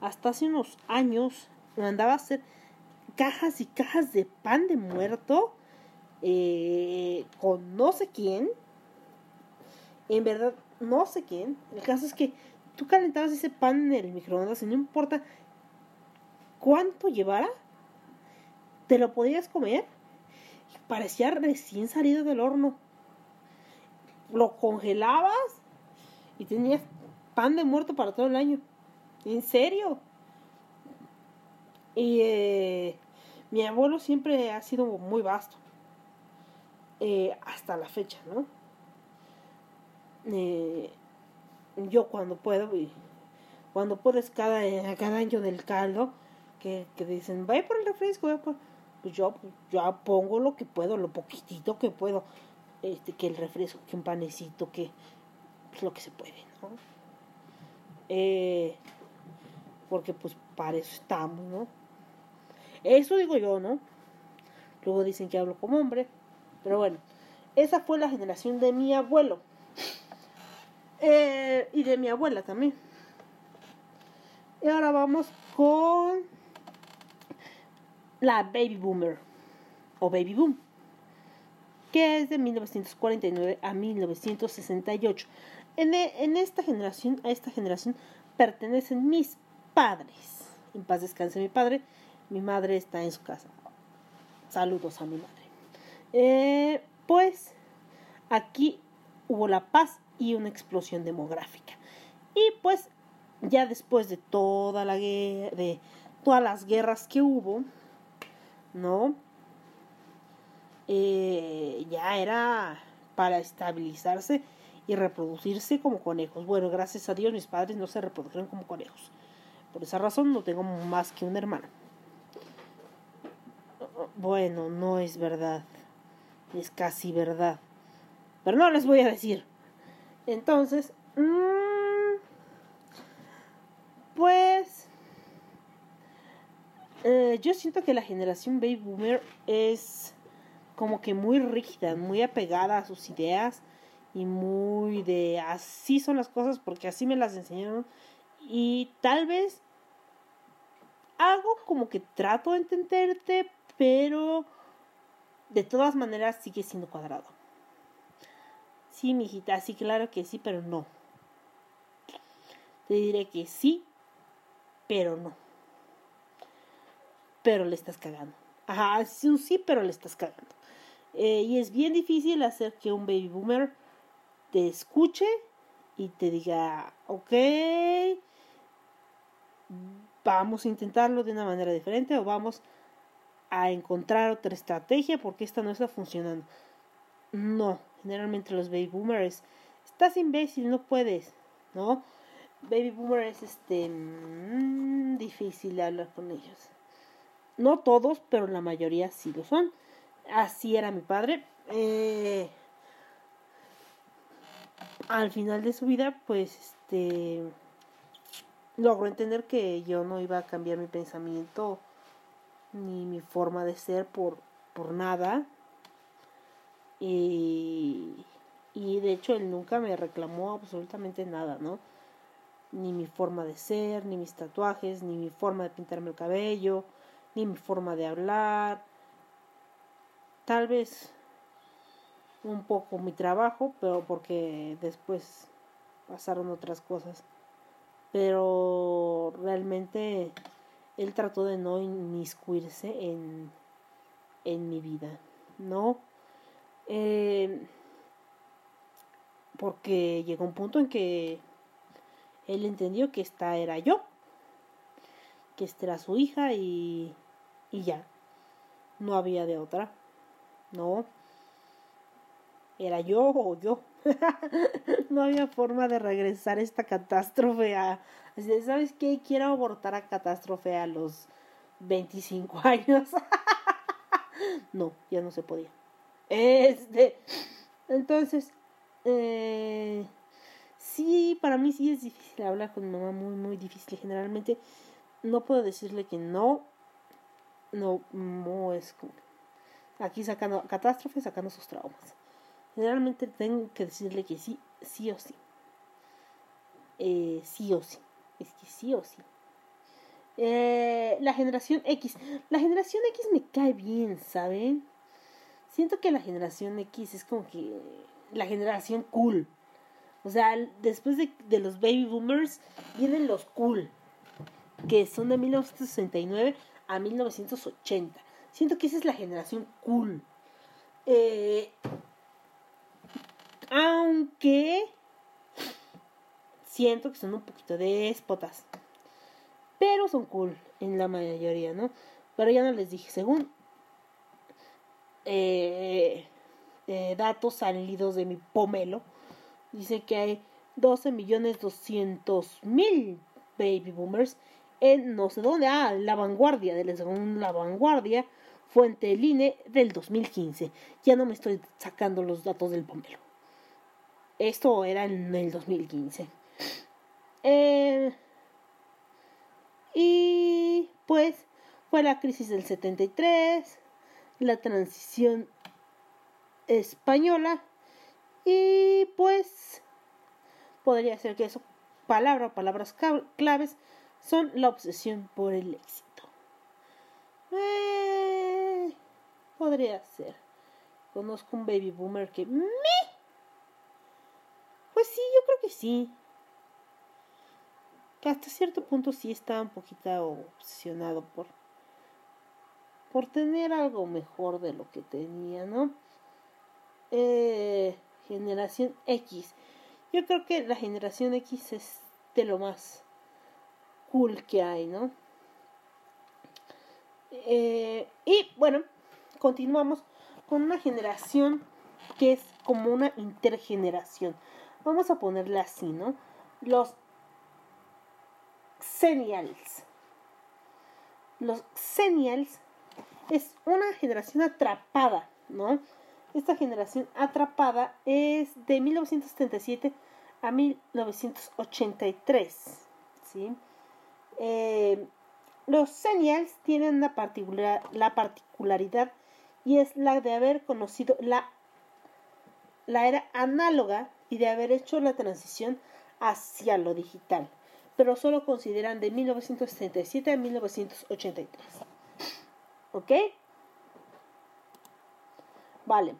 Speaker 1: hasta hace unos años, mandaba a hacer cajas y cajas de pan de muerto eh, con no sé quién. En verdad, no sé quién. El caso es que tú calentabas ese pan en el microondas y no importa cuánto llevara, te lo podías comer. Parecía recién salido del horno. Lo congelabas y tenías pan de muerto para todo el año. En serio. Y eh, mi abuelo siempre ha sido muy vasto. Eh, hasta la fecha, ¿no? Eh, yo cuando puedo, cuando puedes cada, cada año del caldo, que, que dicen, vaya por el refresco, pues yo ya pongo lo que puedo, lo poquitito que puedo, este, que el refresco, que un panecito, que pues, lo que se puede, ¿no? Eh, porque pues para eso estamos, ¿no? Eso digo yo, ¿no? Luego dicen que hablo como hombre, pero bueno, esa fue la generación de mi abuelo. Eh, y de mi abuela también. Y ahora vamos con la Baby Boomer o Baby Boom, que es de 1949 a 1968. En, e, en esta generación, a esta generación pertenecen mis padres. En paz descanse mi padre. Mi madre está en su casa. Saludos a mi madre. Eh, pues aquí hubo la paz y una explosión demográfica. Y pues ya después de toda la guerra, de todas las guerras que hubo, ¿no? Eh, ya era para estabilizarse y reproducirse como conejos. Bueno, gracias a Dios mis padres no se reprodujeron como conejos. Por esa razón no tengo más que un hermano. Bueno, no es verdad. Es casi verdad. Pero no les voy a decir. Entonces, mmm, pues eh, yo siento que la generación baby boomer es como que muy rígida, muy apegada a sus ideas y muy de así son las cosas porque así me las enseñaron y tal vez hago como que trato de entenderte, pero de todas maneras sigue siendo cuadrado. Sí, mijita, sí, claro que sí, pero no. Te diré que sí, pero no. Pero le estás cagando. Ajá, es un sí, pero le estás cagando. Eh, y es bien difícil hacer que un baby boomer te escuche y te diga, ok, vamos a intentarlo de una manera diferente o vamos a encontrar otra estrategia porque esta no está funcionando. No, generalmente los baby boomers, estás imbécil, no puedes, ¿no? Baby boomers es este mmm, difícil hablar con ellos. No todos, pero la mayoría sí lo son. Así era mi padre. Eh, al final de su vida, pues este logró entender que yo no iba a cambiar mi pensamiento ni mi forma de ser por, por nada. Y, y de hecho él nunca me reclamó absolutamente nada, ¿no? Ni mi forma de ser, ni mis tatuajes, ni mi forma de pintarme el cabello, ni mi forma de hablar. Tal vez un poco mi trabajo, pero porque después pasaron otras cosas. Pero realmente él trató de no inmiscuirse en, en mi vida, ¿no? Eh, porque llegó un punto en que él entendió que esta era yo, que esta era su hija y, y ya, no había de otra, no, era yo o yo, no había forma de regresar esta catástrofe a, ¿sabes qué? Quiero abortar a catástrofe a los 25 años. no, ya no se podía. Este, entonces, eh, sí, para mí sí es difícil hablar con mi mamá, muy, muy difícil. Generalmente no puedo decirle que no. No, no es como. Aquí sacando catástrofes, sacando sus traumas. Generalmente tengo que decirle que sí, sí o sí. Eh, sí o sí. Es que sí o sí. Eh, la generación X. La generación X me cae bien, ¿saben? Siento que la generación X es como que la generación cool. O sea, después de, de los baby boomers vienen los cool, que son de 1969 a 1980. Siento que esa es la generación cool. Eh, aunque siento que son un poquito déspotas. Pero son cool en la mayoría, ¿no? Pero ya no les dije, según eh, eh, datos salidos de mi pomelo, dice que hay 12 millones 200 mil baby boomers en no sé dónde, ah, la vanguardia, de la, según la vanguardia, fuente del INE del 2015. Ya no me estoy sacando los datos del pomelo. Esto era en el 2015. Eh, y pues fue la crisis del 73, la transición española y pues podría ser que eso, palabra palabras claves, son la obsesión por el éxito. Eh, podría ser. Conozco un baby boomer que... ¡Me! Pues sí, yo creo que sí. Que hasta cierto punto sí está un poquito obsesionado por... Por tener algo mejor de lo que tenía, ¿no? Eh, generación X. Yo creo que la generación X es de lo más cool que hay, ¿no? Eh, y bueno, continuamos con una generación que es como una intergeneración. Vamos a ponerle así, ¿no? Los Xennials. Los Xennials es una generación atrapada, ¿no? Esta generación atrapada es de 1977 a 1983, ¿sí? Eh, los Xennials tienen una particular, la particularidad y es la de haber conocido la, la era análoga y de haber hecho la transición hacia lo digital, pero solo consideran de 1977 a 1983. ¿Ok? Vale.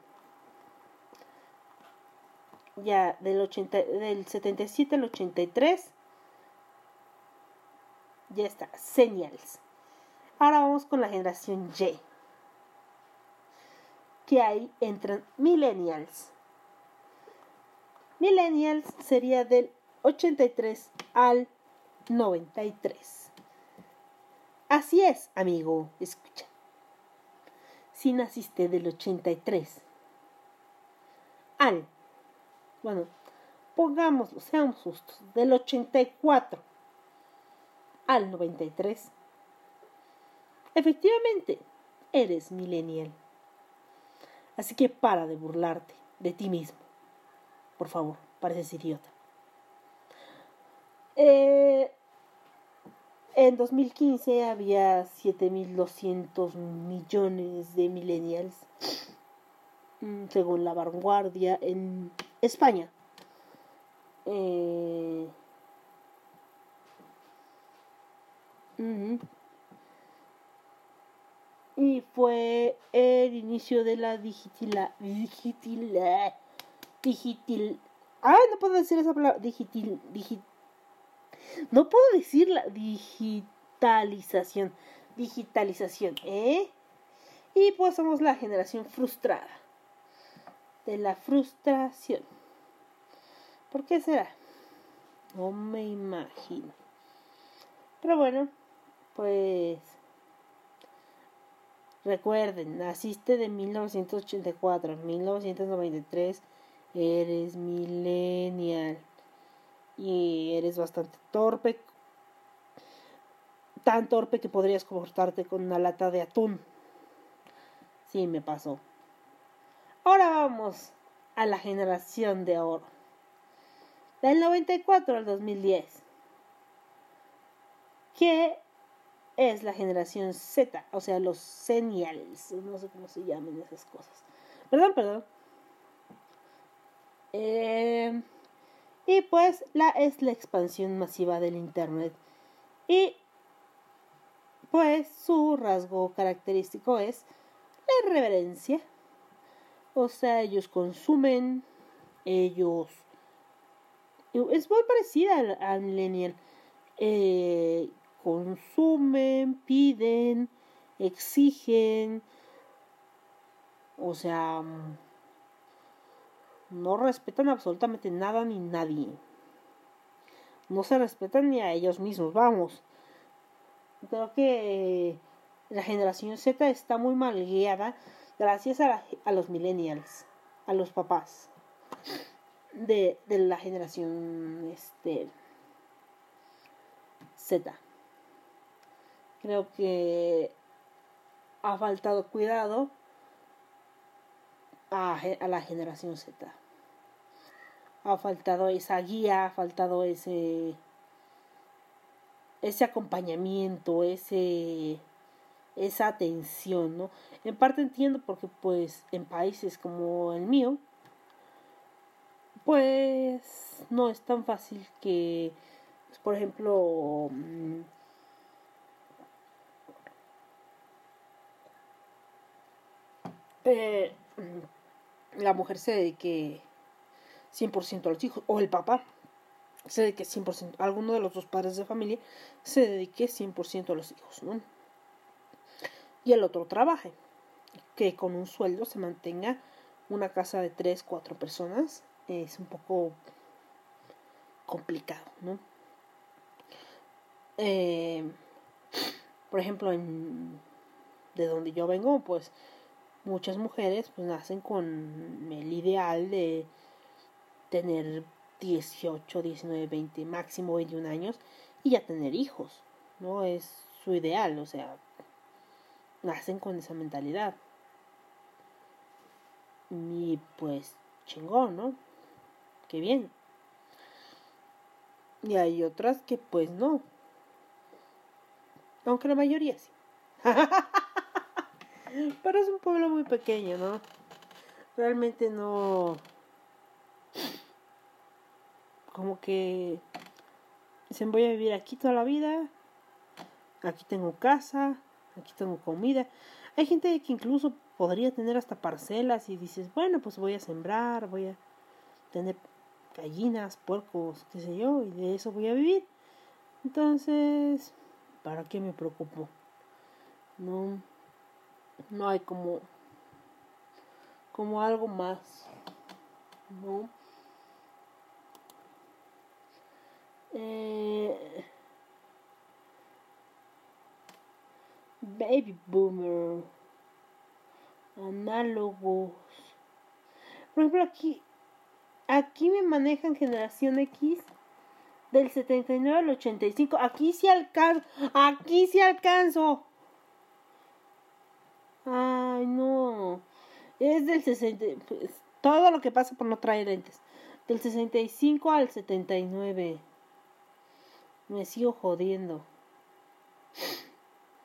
Speaker 1: Ya del, 80, del 77 al 83 ya está, Señales. Ahora vamos con la generación Y. Que ahí entran millennials. Millennials sería del 83 al 93. Así es, amigo, escucha. Si naciste del 83 al, bueno, pongámoslo, seamos justos, del 84 al 93. Efectivamente, eres millennial. Así que para de burlarte de ti mismo. Por favor, pareces idiota. Eh, en 2015 había 7.200 millones de millennials, mm, según la vanguardia, en España. Eh, Y fue el inicio de la digitila, digital, digital, ay, no puedo decir esa palabra, digital, digit, no puedo decir la digitalización, digitalización, ¿eh? Y pues somos la generación frustrada, de la frustración. ¿Por qué será? No me imagino. Pero bueno, pues recuerden, naciste de 1984 a 1993, eres millennial y eres bastante torpe, tan torpe que podrías comportarte con una lata de atún. Sí, me pasó. Ahora vamos a la generación de oro. Del 94 al 2010. ¿Qué es la generación Z? O sea, los Zennials. No sé cómo se llaman esas cosas. Perdón, perdón. Eh, y pues la es la expansión masiva del Internet. Y pues su rasgo característico es la irreverencia. O sea, ellos consumen, ellos... Es muy parecida al, millennial. Eh, consumen, piden, exigen. O sea, no respetan absolutamente nada ni nadie. No se respetan ni a ellos mismos, vamos. Creo que la generación Z está muy mal guiada gracias a, los millennials, a los papás de, de la generación este, Z. Creo que ha faltado cuidado a, la generación Z. Ha faltado esa guía, ha faltado ese ese acompañamiento, ese esa atención, ¿no? En parte entiendo porque pues en países como el mío pues no es tan fácil que por ejemplo eh, la mujer se dedique 100% a los hijos, o el papá se dedique 100%, alguno de los dos padres de familia se dedique 100% a los hijos, ¿no? Y el otro trabaje, que con un sueldo se mantenga una casa de 3, 4 personas, es un poco complicado, ¿no? Eh, por ejemplo, en, de donde yo vengo, pues muchas mujeres pues nacen con el ideal de tener 18, 19, 20, máximo 21 años y ya tener hijos, ¿no? Es su ideal, o sea, nacen con esa mentalidad. Y pues chingón, ¿no? Qué bien. Y hay otras que pues no. Aunque la mayoría sí. Pero es un pueblo muy pequeño, ¿no? Realmente no... Como que... Dicen, voy a vivir aquí toda la vida. Aquí tengo casa. Aquí tengo comida. Hay gente que incluso podría tener hasta parcelas y dices, bueno, pues voy a sembrar, voy a tener gallinas, puercos, qué sé yo, y de eso voy a vivir. Entonces, ¿para qué me preocupo? No no hay como como algo más no eh, baby boomer análogos. Por ejemplo aquí aquí me manejan generación X del 79 al 85 aquí sí alcanzo aquí sí alcanzo Ay, no. Es del 60. Pues, todo lo que pasa por no traer lentes. Del 65 al 79. Me sigo jodiendo.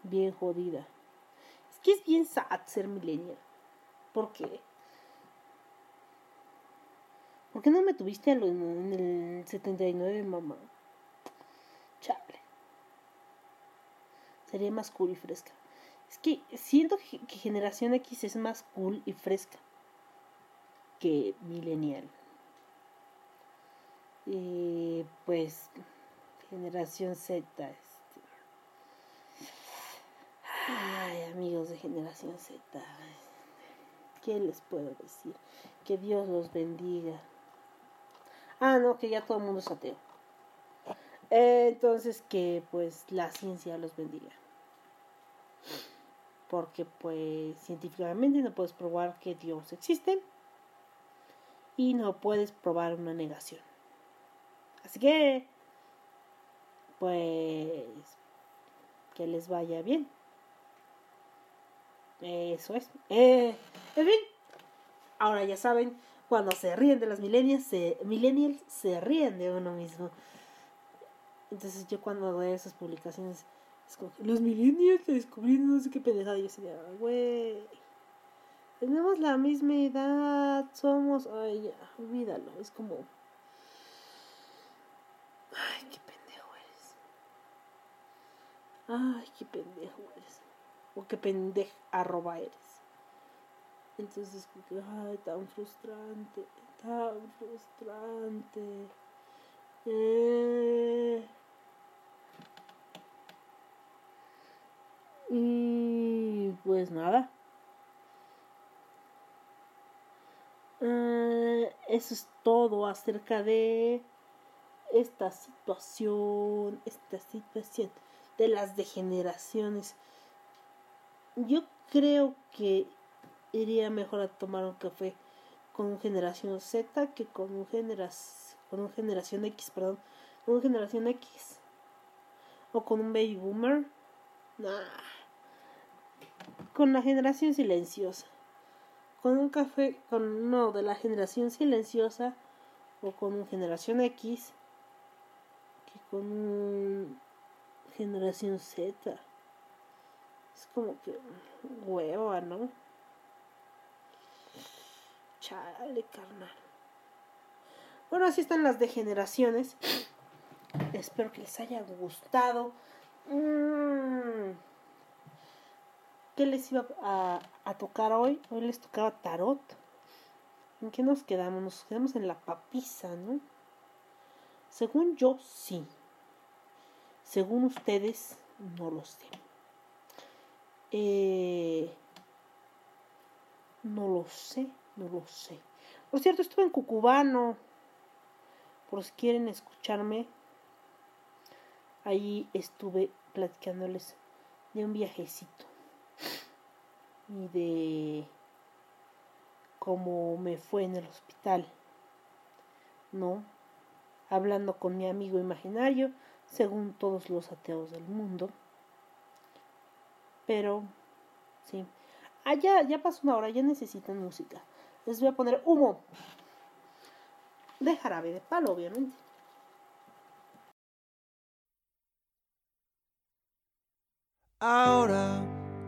Speaker 1: Bien jodida. Es que es bien sad ser millennial. ¿Por qué? ¿Por qué no me tuviste en el 79, mamá? Chale. Sería más cool y fresca. Que siento que generación X es más cool y fresca que millennial. Y pues generación Z. Este. Ay, amigos de generación Z. ¿Qué les puedo decir? Que Dios los bendiga. Ah, no, que ya todo el mundo es ateo. entonces que pues la ciencia los bendiga porque pues científicamente no puedes probar que Dios existe y no puedes probar una negación. Así que pues que les vaya bien. Eso es. Eh, en fin, ahora ya saben, cuando se ríen de las millennials, se, millennials se ríen de uno mismo. Entonces yo cuando veo esas publicaciones, es como que los millennials descubriendo no sé qué pendejada, y yo sería, güey, tenemos la misma edad, somos, ay, ya, olvídalo, es como, ay, qué pendejo eres. Ay, qué pendejo eres. O qué pendejo arroba eres. Entonces, ay, tan frustrante, tan frustrante. Eh. Y pues nada. Eh, eso es todo acerca de esta situación, esta situación de las degeneraciones. Yo creo que iría mejor a tomar un café con generación Z que con un generas con un generación X, perdón, con un generación X o con un baby boomer. Nah. Con la generación silenciosa. Con un café con no de la generación silenciosa o con un generación X que con un generación Z. Es como que hueva, ¿no? Chale, carnal. Bueno, así están las degeneraciones. Espero que les haya gustado. Mm. ¿Qué les iba a, tocar hoy? Hoy les tocaba tarot. ¿En qué nos quedamos? Nos quedamos en la papisa, ¿no? Según yo, sí. Según ustedes, no lo sé. Eh, no lo sé, no lo sé. Por cierto, estuve en Cucubano. Por si quieren escucharme, ahí estuve platicándoles de un viajecito y de cómo me fue en el hospital, ¿no? Hablando con mi amigo imaginario, según todos los ateos del mundo. Pero, sí. Ah, ya, ya pasó una hora, ya necesitan música. Les voy a poner humo. De jarabe de palo, obviamente.
Speaker 2: Ahora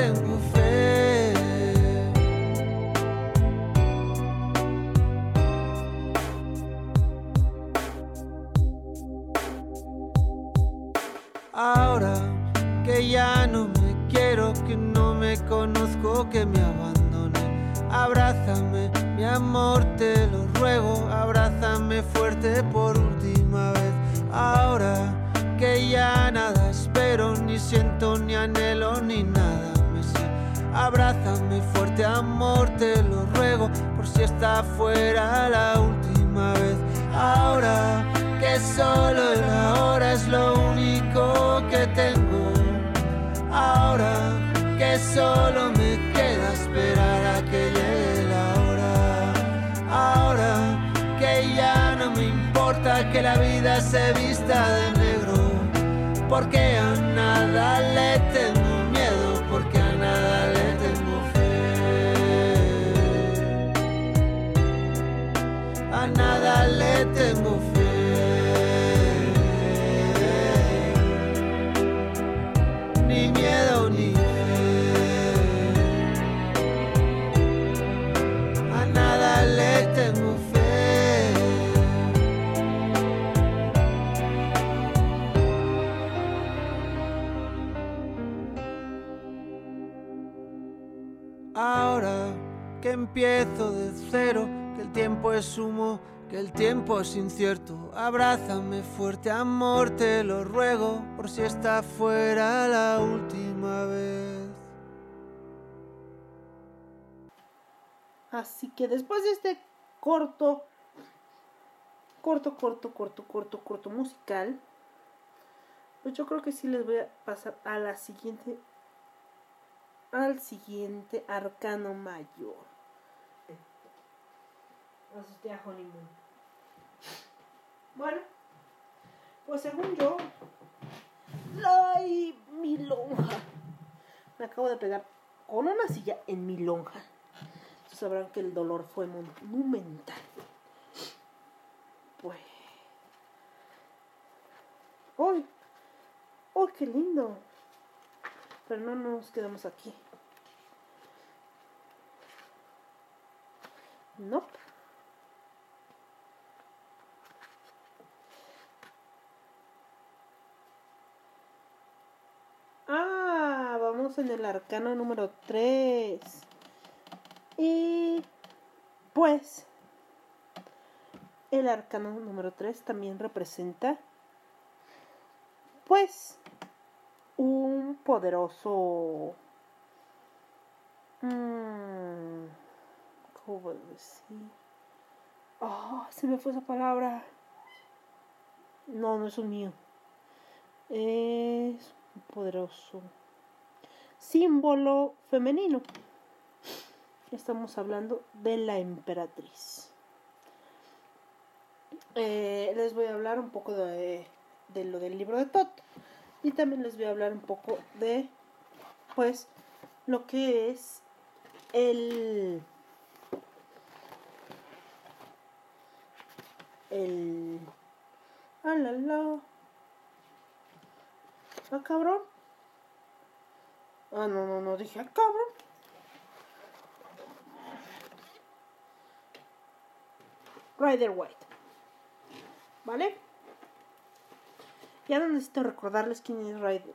Speaker 2: Tengo fe. Ahora que ya no me quiero, que no me conozco, que me abandone. Abrázame, mi amor, te lo ruego. Abrázame fuerte por última vez. Ahora que ya nada espero, ni siento, ni anhelo, ni nada. Abrázame fuerte, amor, te lo ruego. Por si está fuera la última vez. Ahora que solo el ahora es lo único que tengo. Ahora que solo me queda esperar a que llegue la hora. Ahora que ya no me importa que la vida se vista de negro. Porque empiezo de cero, que el tiempo es humo, que el tiempo es incierto. Abrázame fuerte, amor, te lo ruego, por si esta fuera la última vez.
Speaker 1: Así que después de este corto, corto, corto, corto, corto, corto musical, pues yo creo que sí les voy a pasar a la siguiente, al siguiente arcano mayor. Asusté a Honeymoon. Bueno, pues según yo, ¡ay, mi lonja! Me acabo de pegar con una silla en mi lonja sabrán que el dolor fue monumental. Pues. ¡Uy! ¡Uy, qué lindo! Pero no nos quedamos aquí. Nope. Ah, vamos en el arcano número 3. Y pues el arcano número 3 también representa pues un poderoso mmm, ¿cómo puedo decir? Oh, se me fue esa palabra. No, no es un mío. Es poderoso símbolo femenino estamos hablando de la emperatriz. Eh, les voy a hablar un poco de, de, lo del libro de Tot y también les voy a hablar un poco de pues lo que es el el ah la la ah cabrón ah no no no dije ah cabrón Rider White. ¿Vale? Ya no necesito recordarles quién es Rider.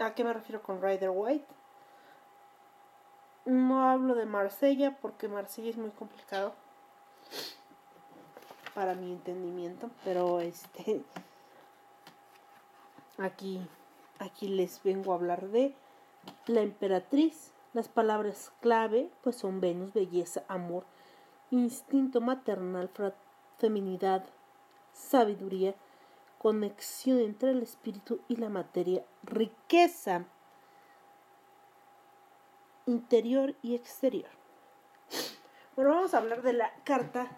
Speaker 1: ¿A qué me refiero con Rider White? No hablo de Marsella porque Marsella es muy complicado para mi entendimiento, pero este aquí aquí les vengo a hablar de la emperatriz. Las palabras clave pues son Venus, belleza, amor, instinto maternal, feminidad, sabiduría, conexión entre el espíritu y la materia, riqueza interior y exterior. Bueno, vamos a hablar de la carta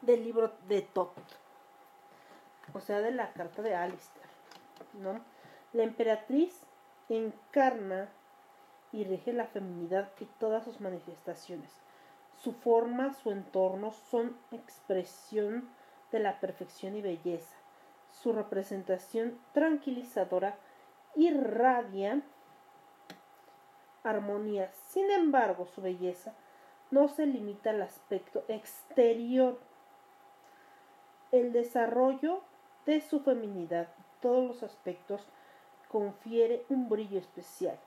Speaker 1: del libro de Tot, o sea, de la carta de Alistair, ¿no? La emperatriz encarna y rige la feminidad y todas sus manifestaciones su forma, su entorno son expresión de la perfección y belleza. Su representación tranquilizadora irradia armonía. Sin embargo, su belleza no se limita al aspecto exterior. El desarrollo de su feminidad, todos los aspectos, confiere un brillo especial.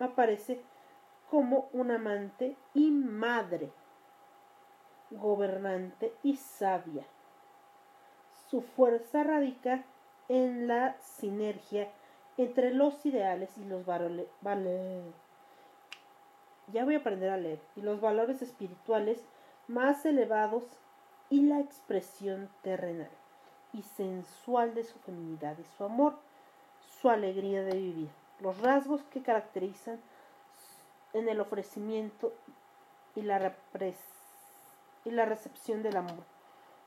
Speaker 1: aparece como un amante y madre, gobernante y sabia. Su fuerza radica en la sinergia entre los ideales y los valores. Ya voy a aprender a leer. Y los valores espirituales más elevados y la expresión terrenal y sensual de su feminidad y su amor, su alegría de vivir. Los rasgos que caracterizan en el ofrecimiento y la, recepción del amor,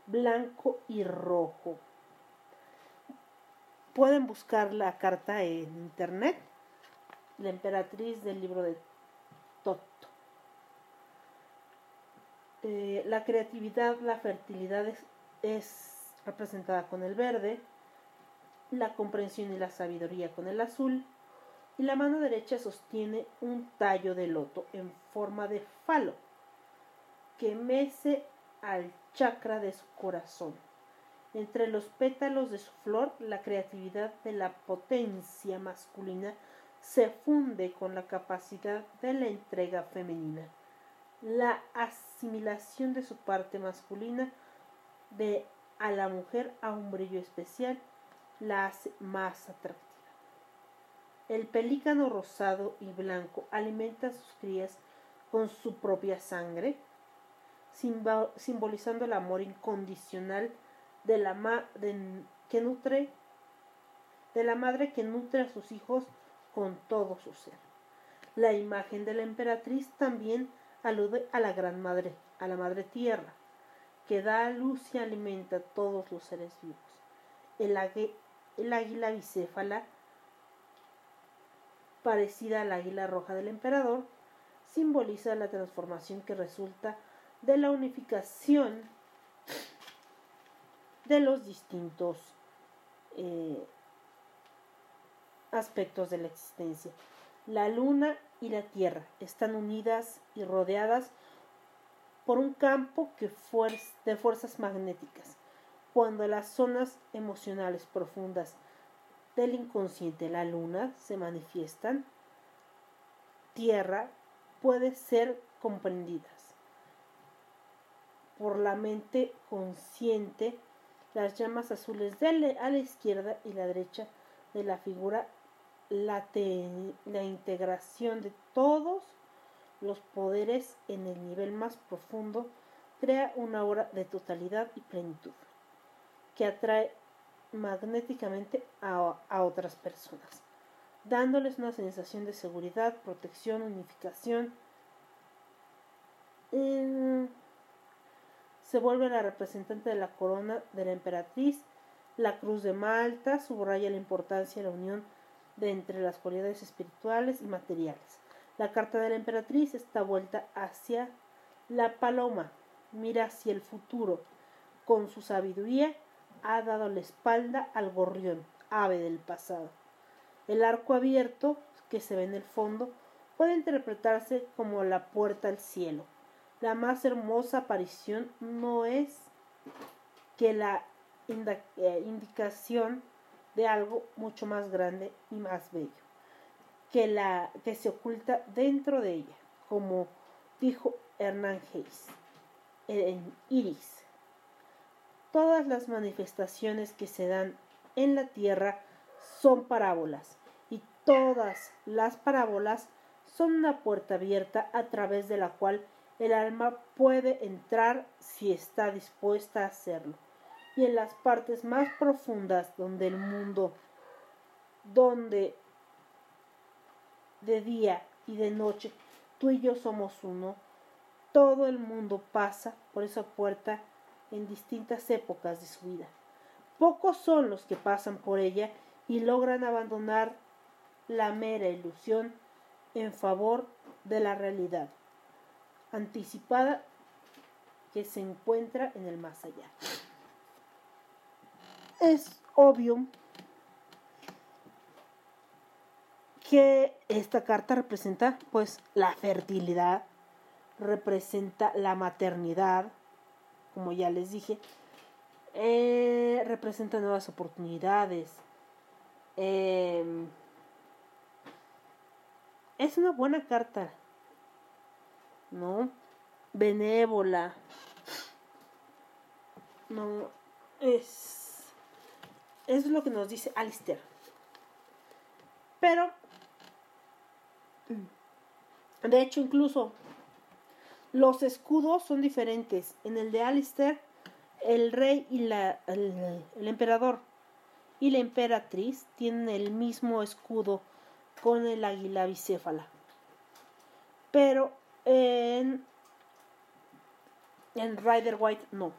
Speaker 1: blanco y rojo. Pueden buscar la carta en internet, la emperatriz del libro de Toto. Eh, la creatividad, la fertilidad es representada con el verde, la comprensión y la sabiduría con el azul, y la mano derecha sostiene un tallo de loto en forma de falo que mece al chakra de su corazón. Entre los pétalos de su flor, la creatividad de la potencia masculina se funde con la capacidad de la entrega femenina. La asimilación de su parte masculina de a la mujer a un brillo especial la hace más atractiva. El pelícano rosado y blanco alimenta a sus crías con su propia sangre, simbolizando el amor incondicional de la, que nutre, de la madre que nutre a sus hijos con todo su ser. La imagen de la emperatriz también alude a la gran madre, a la madre tierra, que da luz y alimenta a todos los seres vivos. El, el águila bicéfala, parecida al águila roja del emperador, simboliza la transformación que resulta de la unificación de los distintos eh, aspectos de la existencia. La luna y la tierra están unidas y rodeadas por un campo de fuerzas magnéticas. Cuando las zonas emocionales profundas del inconsciente, la luna, se manifiestan, tierra puede ser comprendidas. Por la mente consciente las llamas azules de a la izquierda y la derecha de la figura la, la integración de todos los poderes en el nivel más profundo crea una aura de totalidad y plenitud que atrae magnéticamente a, otras personas, dándoles una sensación de seguridad, protección, unificación. se vuelve la representante de la corona de la emperatriz. La cruz de Malta subraya la importancia de la unión de entre las cualidades espirituales y materiales. La carta de la emperatriz está vuelta hacia la paloma, mira hacia el futuro. Con su sabiduría ha dado la espalda al gorrión, ave del pasado. El arco abierto que se ve en el fondo puede interpretarse como la puerta al cielo. La más hermosa aparición no es que la eh, indicación de algo mucho más grande y más bello, que la que se oculta dentro de ella, como dijo Hernán Hayes en Iris. Todas las manifestaciones que se dan en la tierra son parábolas y todas las parábolas son una puerta abierta a través de la cual el alma puede entrar si está dispuesta a hacerlo. Y en las partes más profundas donde el mundo, donde de día y de noche tú y yo somos uno, todo el mundo pasa por esa puerta en distintas épocas de su vida. Pocos son los que pasan por ella y logran abandonar la mera ilusión en favor de la realidad anticipada que se encuentra en el más allá es obvio que esta carta representa pues la fertilidad, representa la maternidad, como ya les dije, eh, representa nuevas oportunidades. Em, es una buena carta, ¿no? Benévola. No, es es lo que nos dice Alistair. Pero, de hecho, incluso los escudos son diferentes. En el de Alistair, el rey y la, el, emperador y la emperatriz tienen el mismo escudo con el águila bicéfala. Pero en, en Rider White no.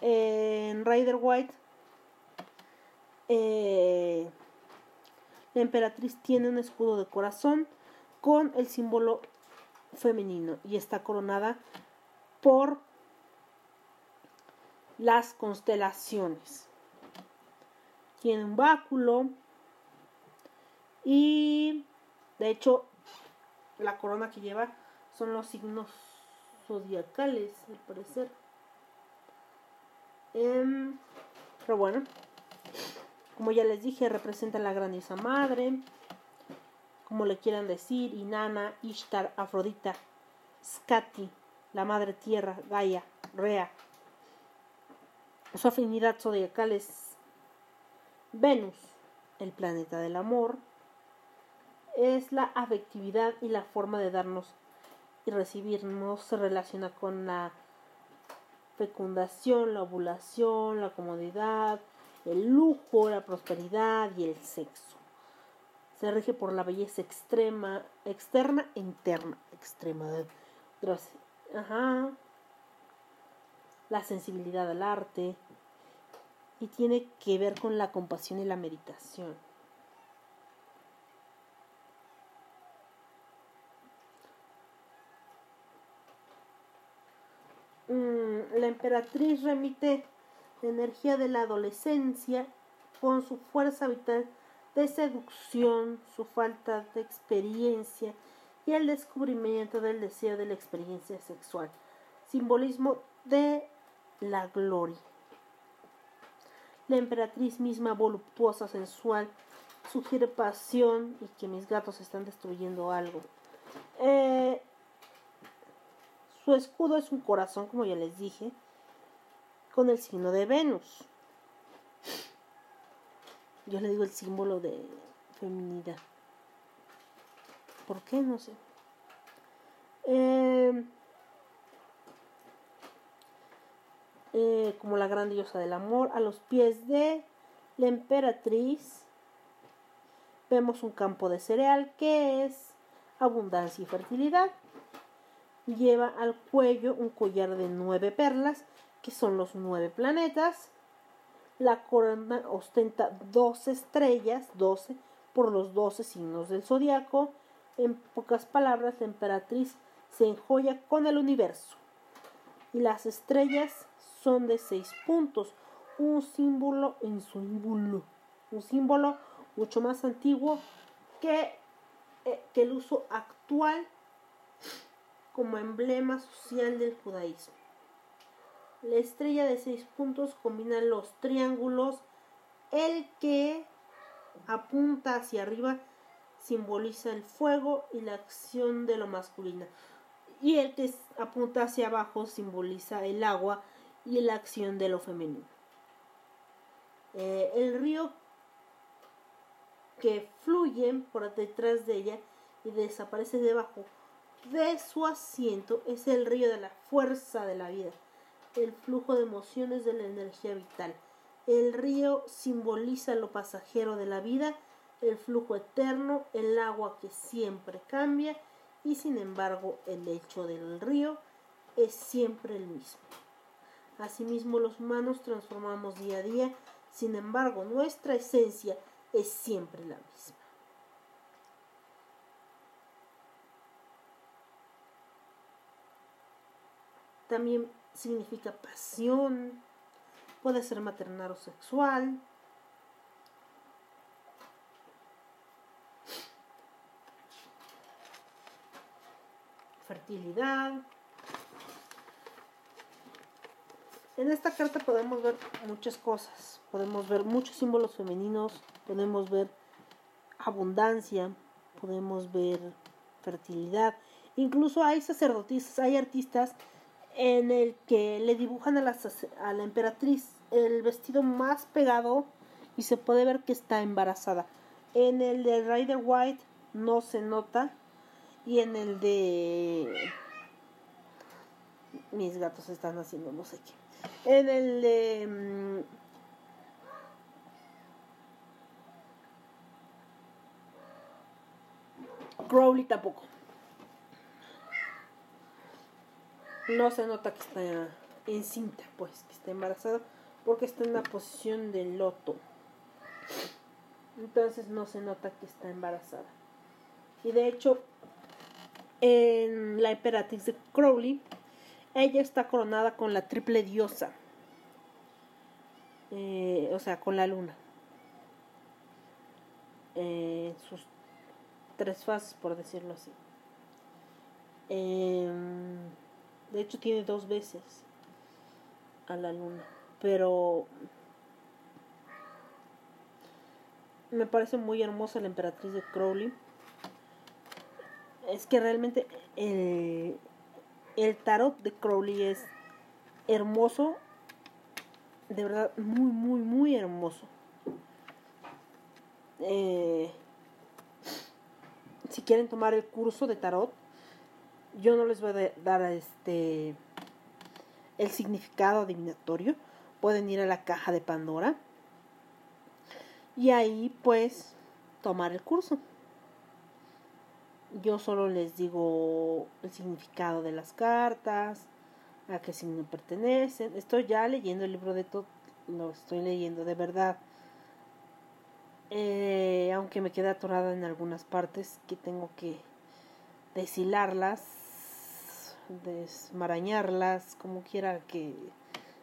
Speaker 1: En Rider White eh, la emperatriz tiene un escudo de corazón con el símbolo femenino y está coronada por las constelaciones. tiene un báculo y de hecho la corona que lleva son los signos zodiacales, al parecer. Em, pero bueno, como ya les dije, representa la gran diosa madre, como le quieran decir, Inanna, Ishtar, Afrodita, Skati, la madre tierra, Gaia, Rea. Su afinidad zodiacal es Venus, el planeta del amor, es la afectividad y la forma de darnos y recibirnos se relaciona con la fecundación, la ovulación, la comodidad, el lujo, la prosperidad y el sexo. Se rige por la belleza extrema, externa e interna, extrema. Ajá. La sensibilidad al arte y tiene que ver con la compasión y la meditación. Mm, la emperatriz remite la energía de la adolescencia con su fuerza vital de seducción, su falta de experiencia y el descubrimiento del deseo de la experiencia sexual, simbolismo de la gloria. La emperatriz misma voluptuosa, sensual, sugiere pasión y que mis gatos están destruyendo algo. Eh, su escudo es un corazón, como ya les dije, con el signo de Venus. Yo le digo el símbolo de feminidad. ¿Por qué? No sé. Eh, eh, como la gran diosa del amor, a los pies de la emperatriz vemos un campo de cereal que es abundancia y fertilidad lleva al cuello un collar de nueve perlas, que son los nueve planetas. La corona ostenta doce estrellas, doce por los doce signos del zodiaco. En pocas palabras, la emperatriz se enjoya con el universo. Y las estrellas son de seis puntos, un símbolo en símbolo, un símbolo mucho más antiguo eh, que el uso actual como emblema social del judaísmo. La estrella de seis puntos combina los triángulos. El que apunta hacia arriba simboliza el fuego y la acción de lo masculino. Y el que apunta hacia abajo simboliza el agua y la acción de lo femenino. Eh, el río que fluye por detrás de ella y desaparece debajo de su asiento es el río de la fuerza de la vida, el flujo de emociones de la energía vital. El río simboliza lo pasajero de la vida, el flujo eterno, el agua que siempre cambia y sin embargo el lecho del río es siempre el mismo. Asimismo los humanos transformamos día a día, sin embargo nuestra esencia es siempre la misma. También significa pasión, puede ser maternal o sexual. Fertilidad. En esta carta podemos ver muchas cosas. Podemos ver muchos símbolos femeninos, podemos ver abundancia, podemos ver fertilidad. Incluso hay sacerdotisas, hay artistas en el que le dibujan a la, a la emperatriz el vestido más pegado y se puede ver que está embarazada. En el de Rider White no se nota y en el de mis gatos están haciendo no sé qué. En el de mm, Crowley tampoco. No se nota que está encinta, pues, que está embarazada, porque está en la posición de loto. Entonces no se nota que está embarazada. Y de hecho, en la emperatriz de Crowley, ella está coronada con la triple diosa. Eh, o sea, con la luna. eh, sus tres fases, por decirlo así. Em, de hecho, tiene dos veces a la luna, pero me parece muy hermosa la emperatriz de Crowley. Es que realmente el, el tarot de Crowley es hermoso, de verdad, muy, muy, muy hermoso. Eh, si quieren tomar el curso de tarot, yo no les voy a dar este el significado adivinatorio. Pueden ir a la caja de Pandora y ahí pues tomar el curso. Yo solo les digo el significado de las cartas, a qué signo pertenecen. Estoy ya leyendo el libro de todo, lo estoy leyendo de verdad. Eh, aunque me queda atorada en algunas partes que tengo que deshilarlas, desmarañarlas, como quiera que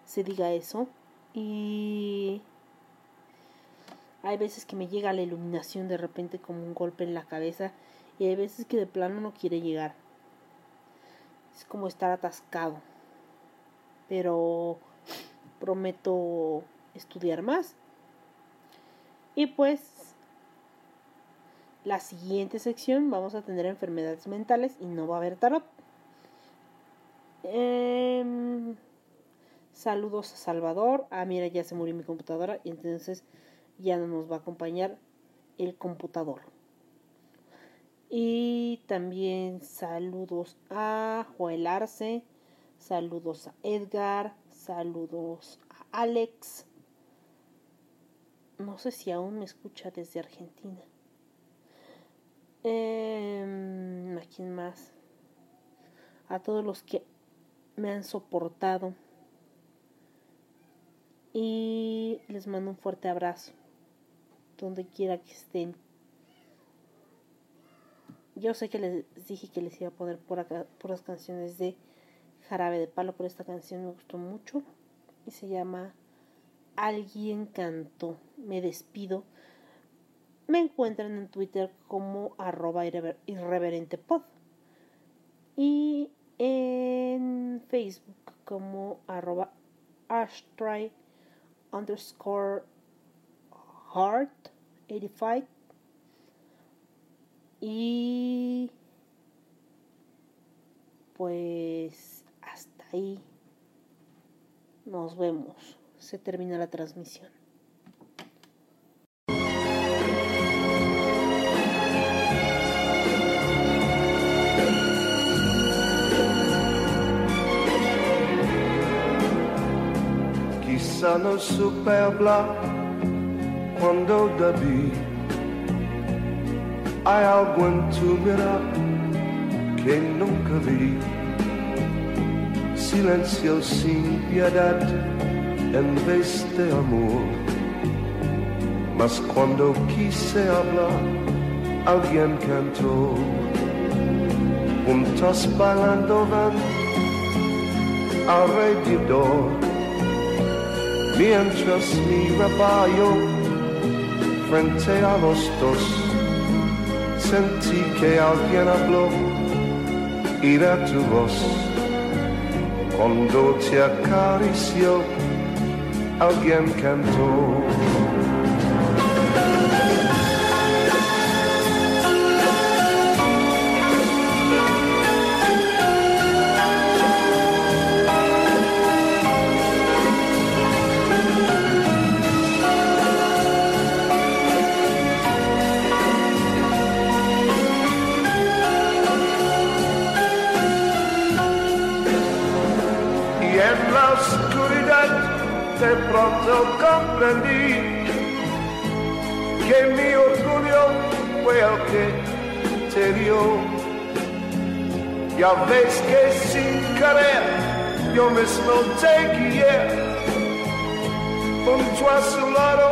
Speaker 1: se diga eso. Y hay veces que me llega la iluminación de repente como un golpe en la cabeza y hay veces que de plano no quiere llegar. Es como estar atascado. Pero prometo estudiar más. Y pues la siguiente sección vamos a tener enfermedades mentales y no va a haber tarot. Em, saludos a Salvador. Ah, mira, ya se murió mi computadora y entonces ya no nos va a acompañar el computador. Y también saludos a Joel Arce, saludos a Edgar, saludos a Alex. No sé si aún me escucha desde Argentina. Eh, ¿A quién más? A todos los que me han soportado. Y les mando un fuerte abrazo donde quiera que estén. Yo sé que les dije que les iba a poner por acá, por las canciones de Jarabe de Palo, pero esta canción me gustó mucho y se llama Alguien cantó. Me despido. Me encuentran en Twitter como arroba irreverentepod y en Facebook como arroba ashtray underscore heart 85 y pues hasta ahí. Nos vemos. Se termina la transmisión
Speaker 4: Quizá no supe hablar cuando David hay algo en tu mirar que nunca vi. Silencio sin piedad en vez de amor. Mas cuando quise hablar, alguien cantó. Juntos bailando van alrededor. Mientras miraba yo frente a los dos, sentí que alguien habló y era tu voz. Cuando te acarició, alguien cantó. Pronto comprendí que mi orgullo fue el que te dio. Ya ves que sin querer yo mismo te guié junto a su lado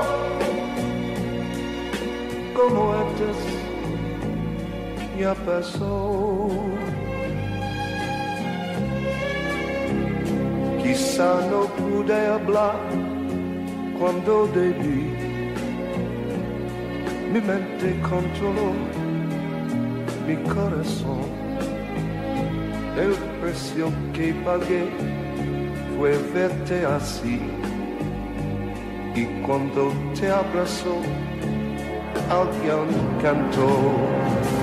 Speaker 4: como antes ya pasó. Quizá no pude hablar cuando debí. mi mente controló mi corazón. El precio que pagué fue verte así. Y cuando te abrazó, alguien cantó.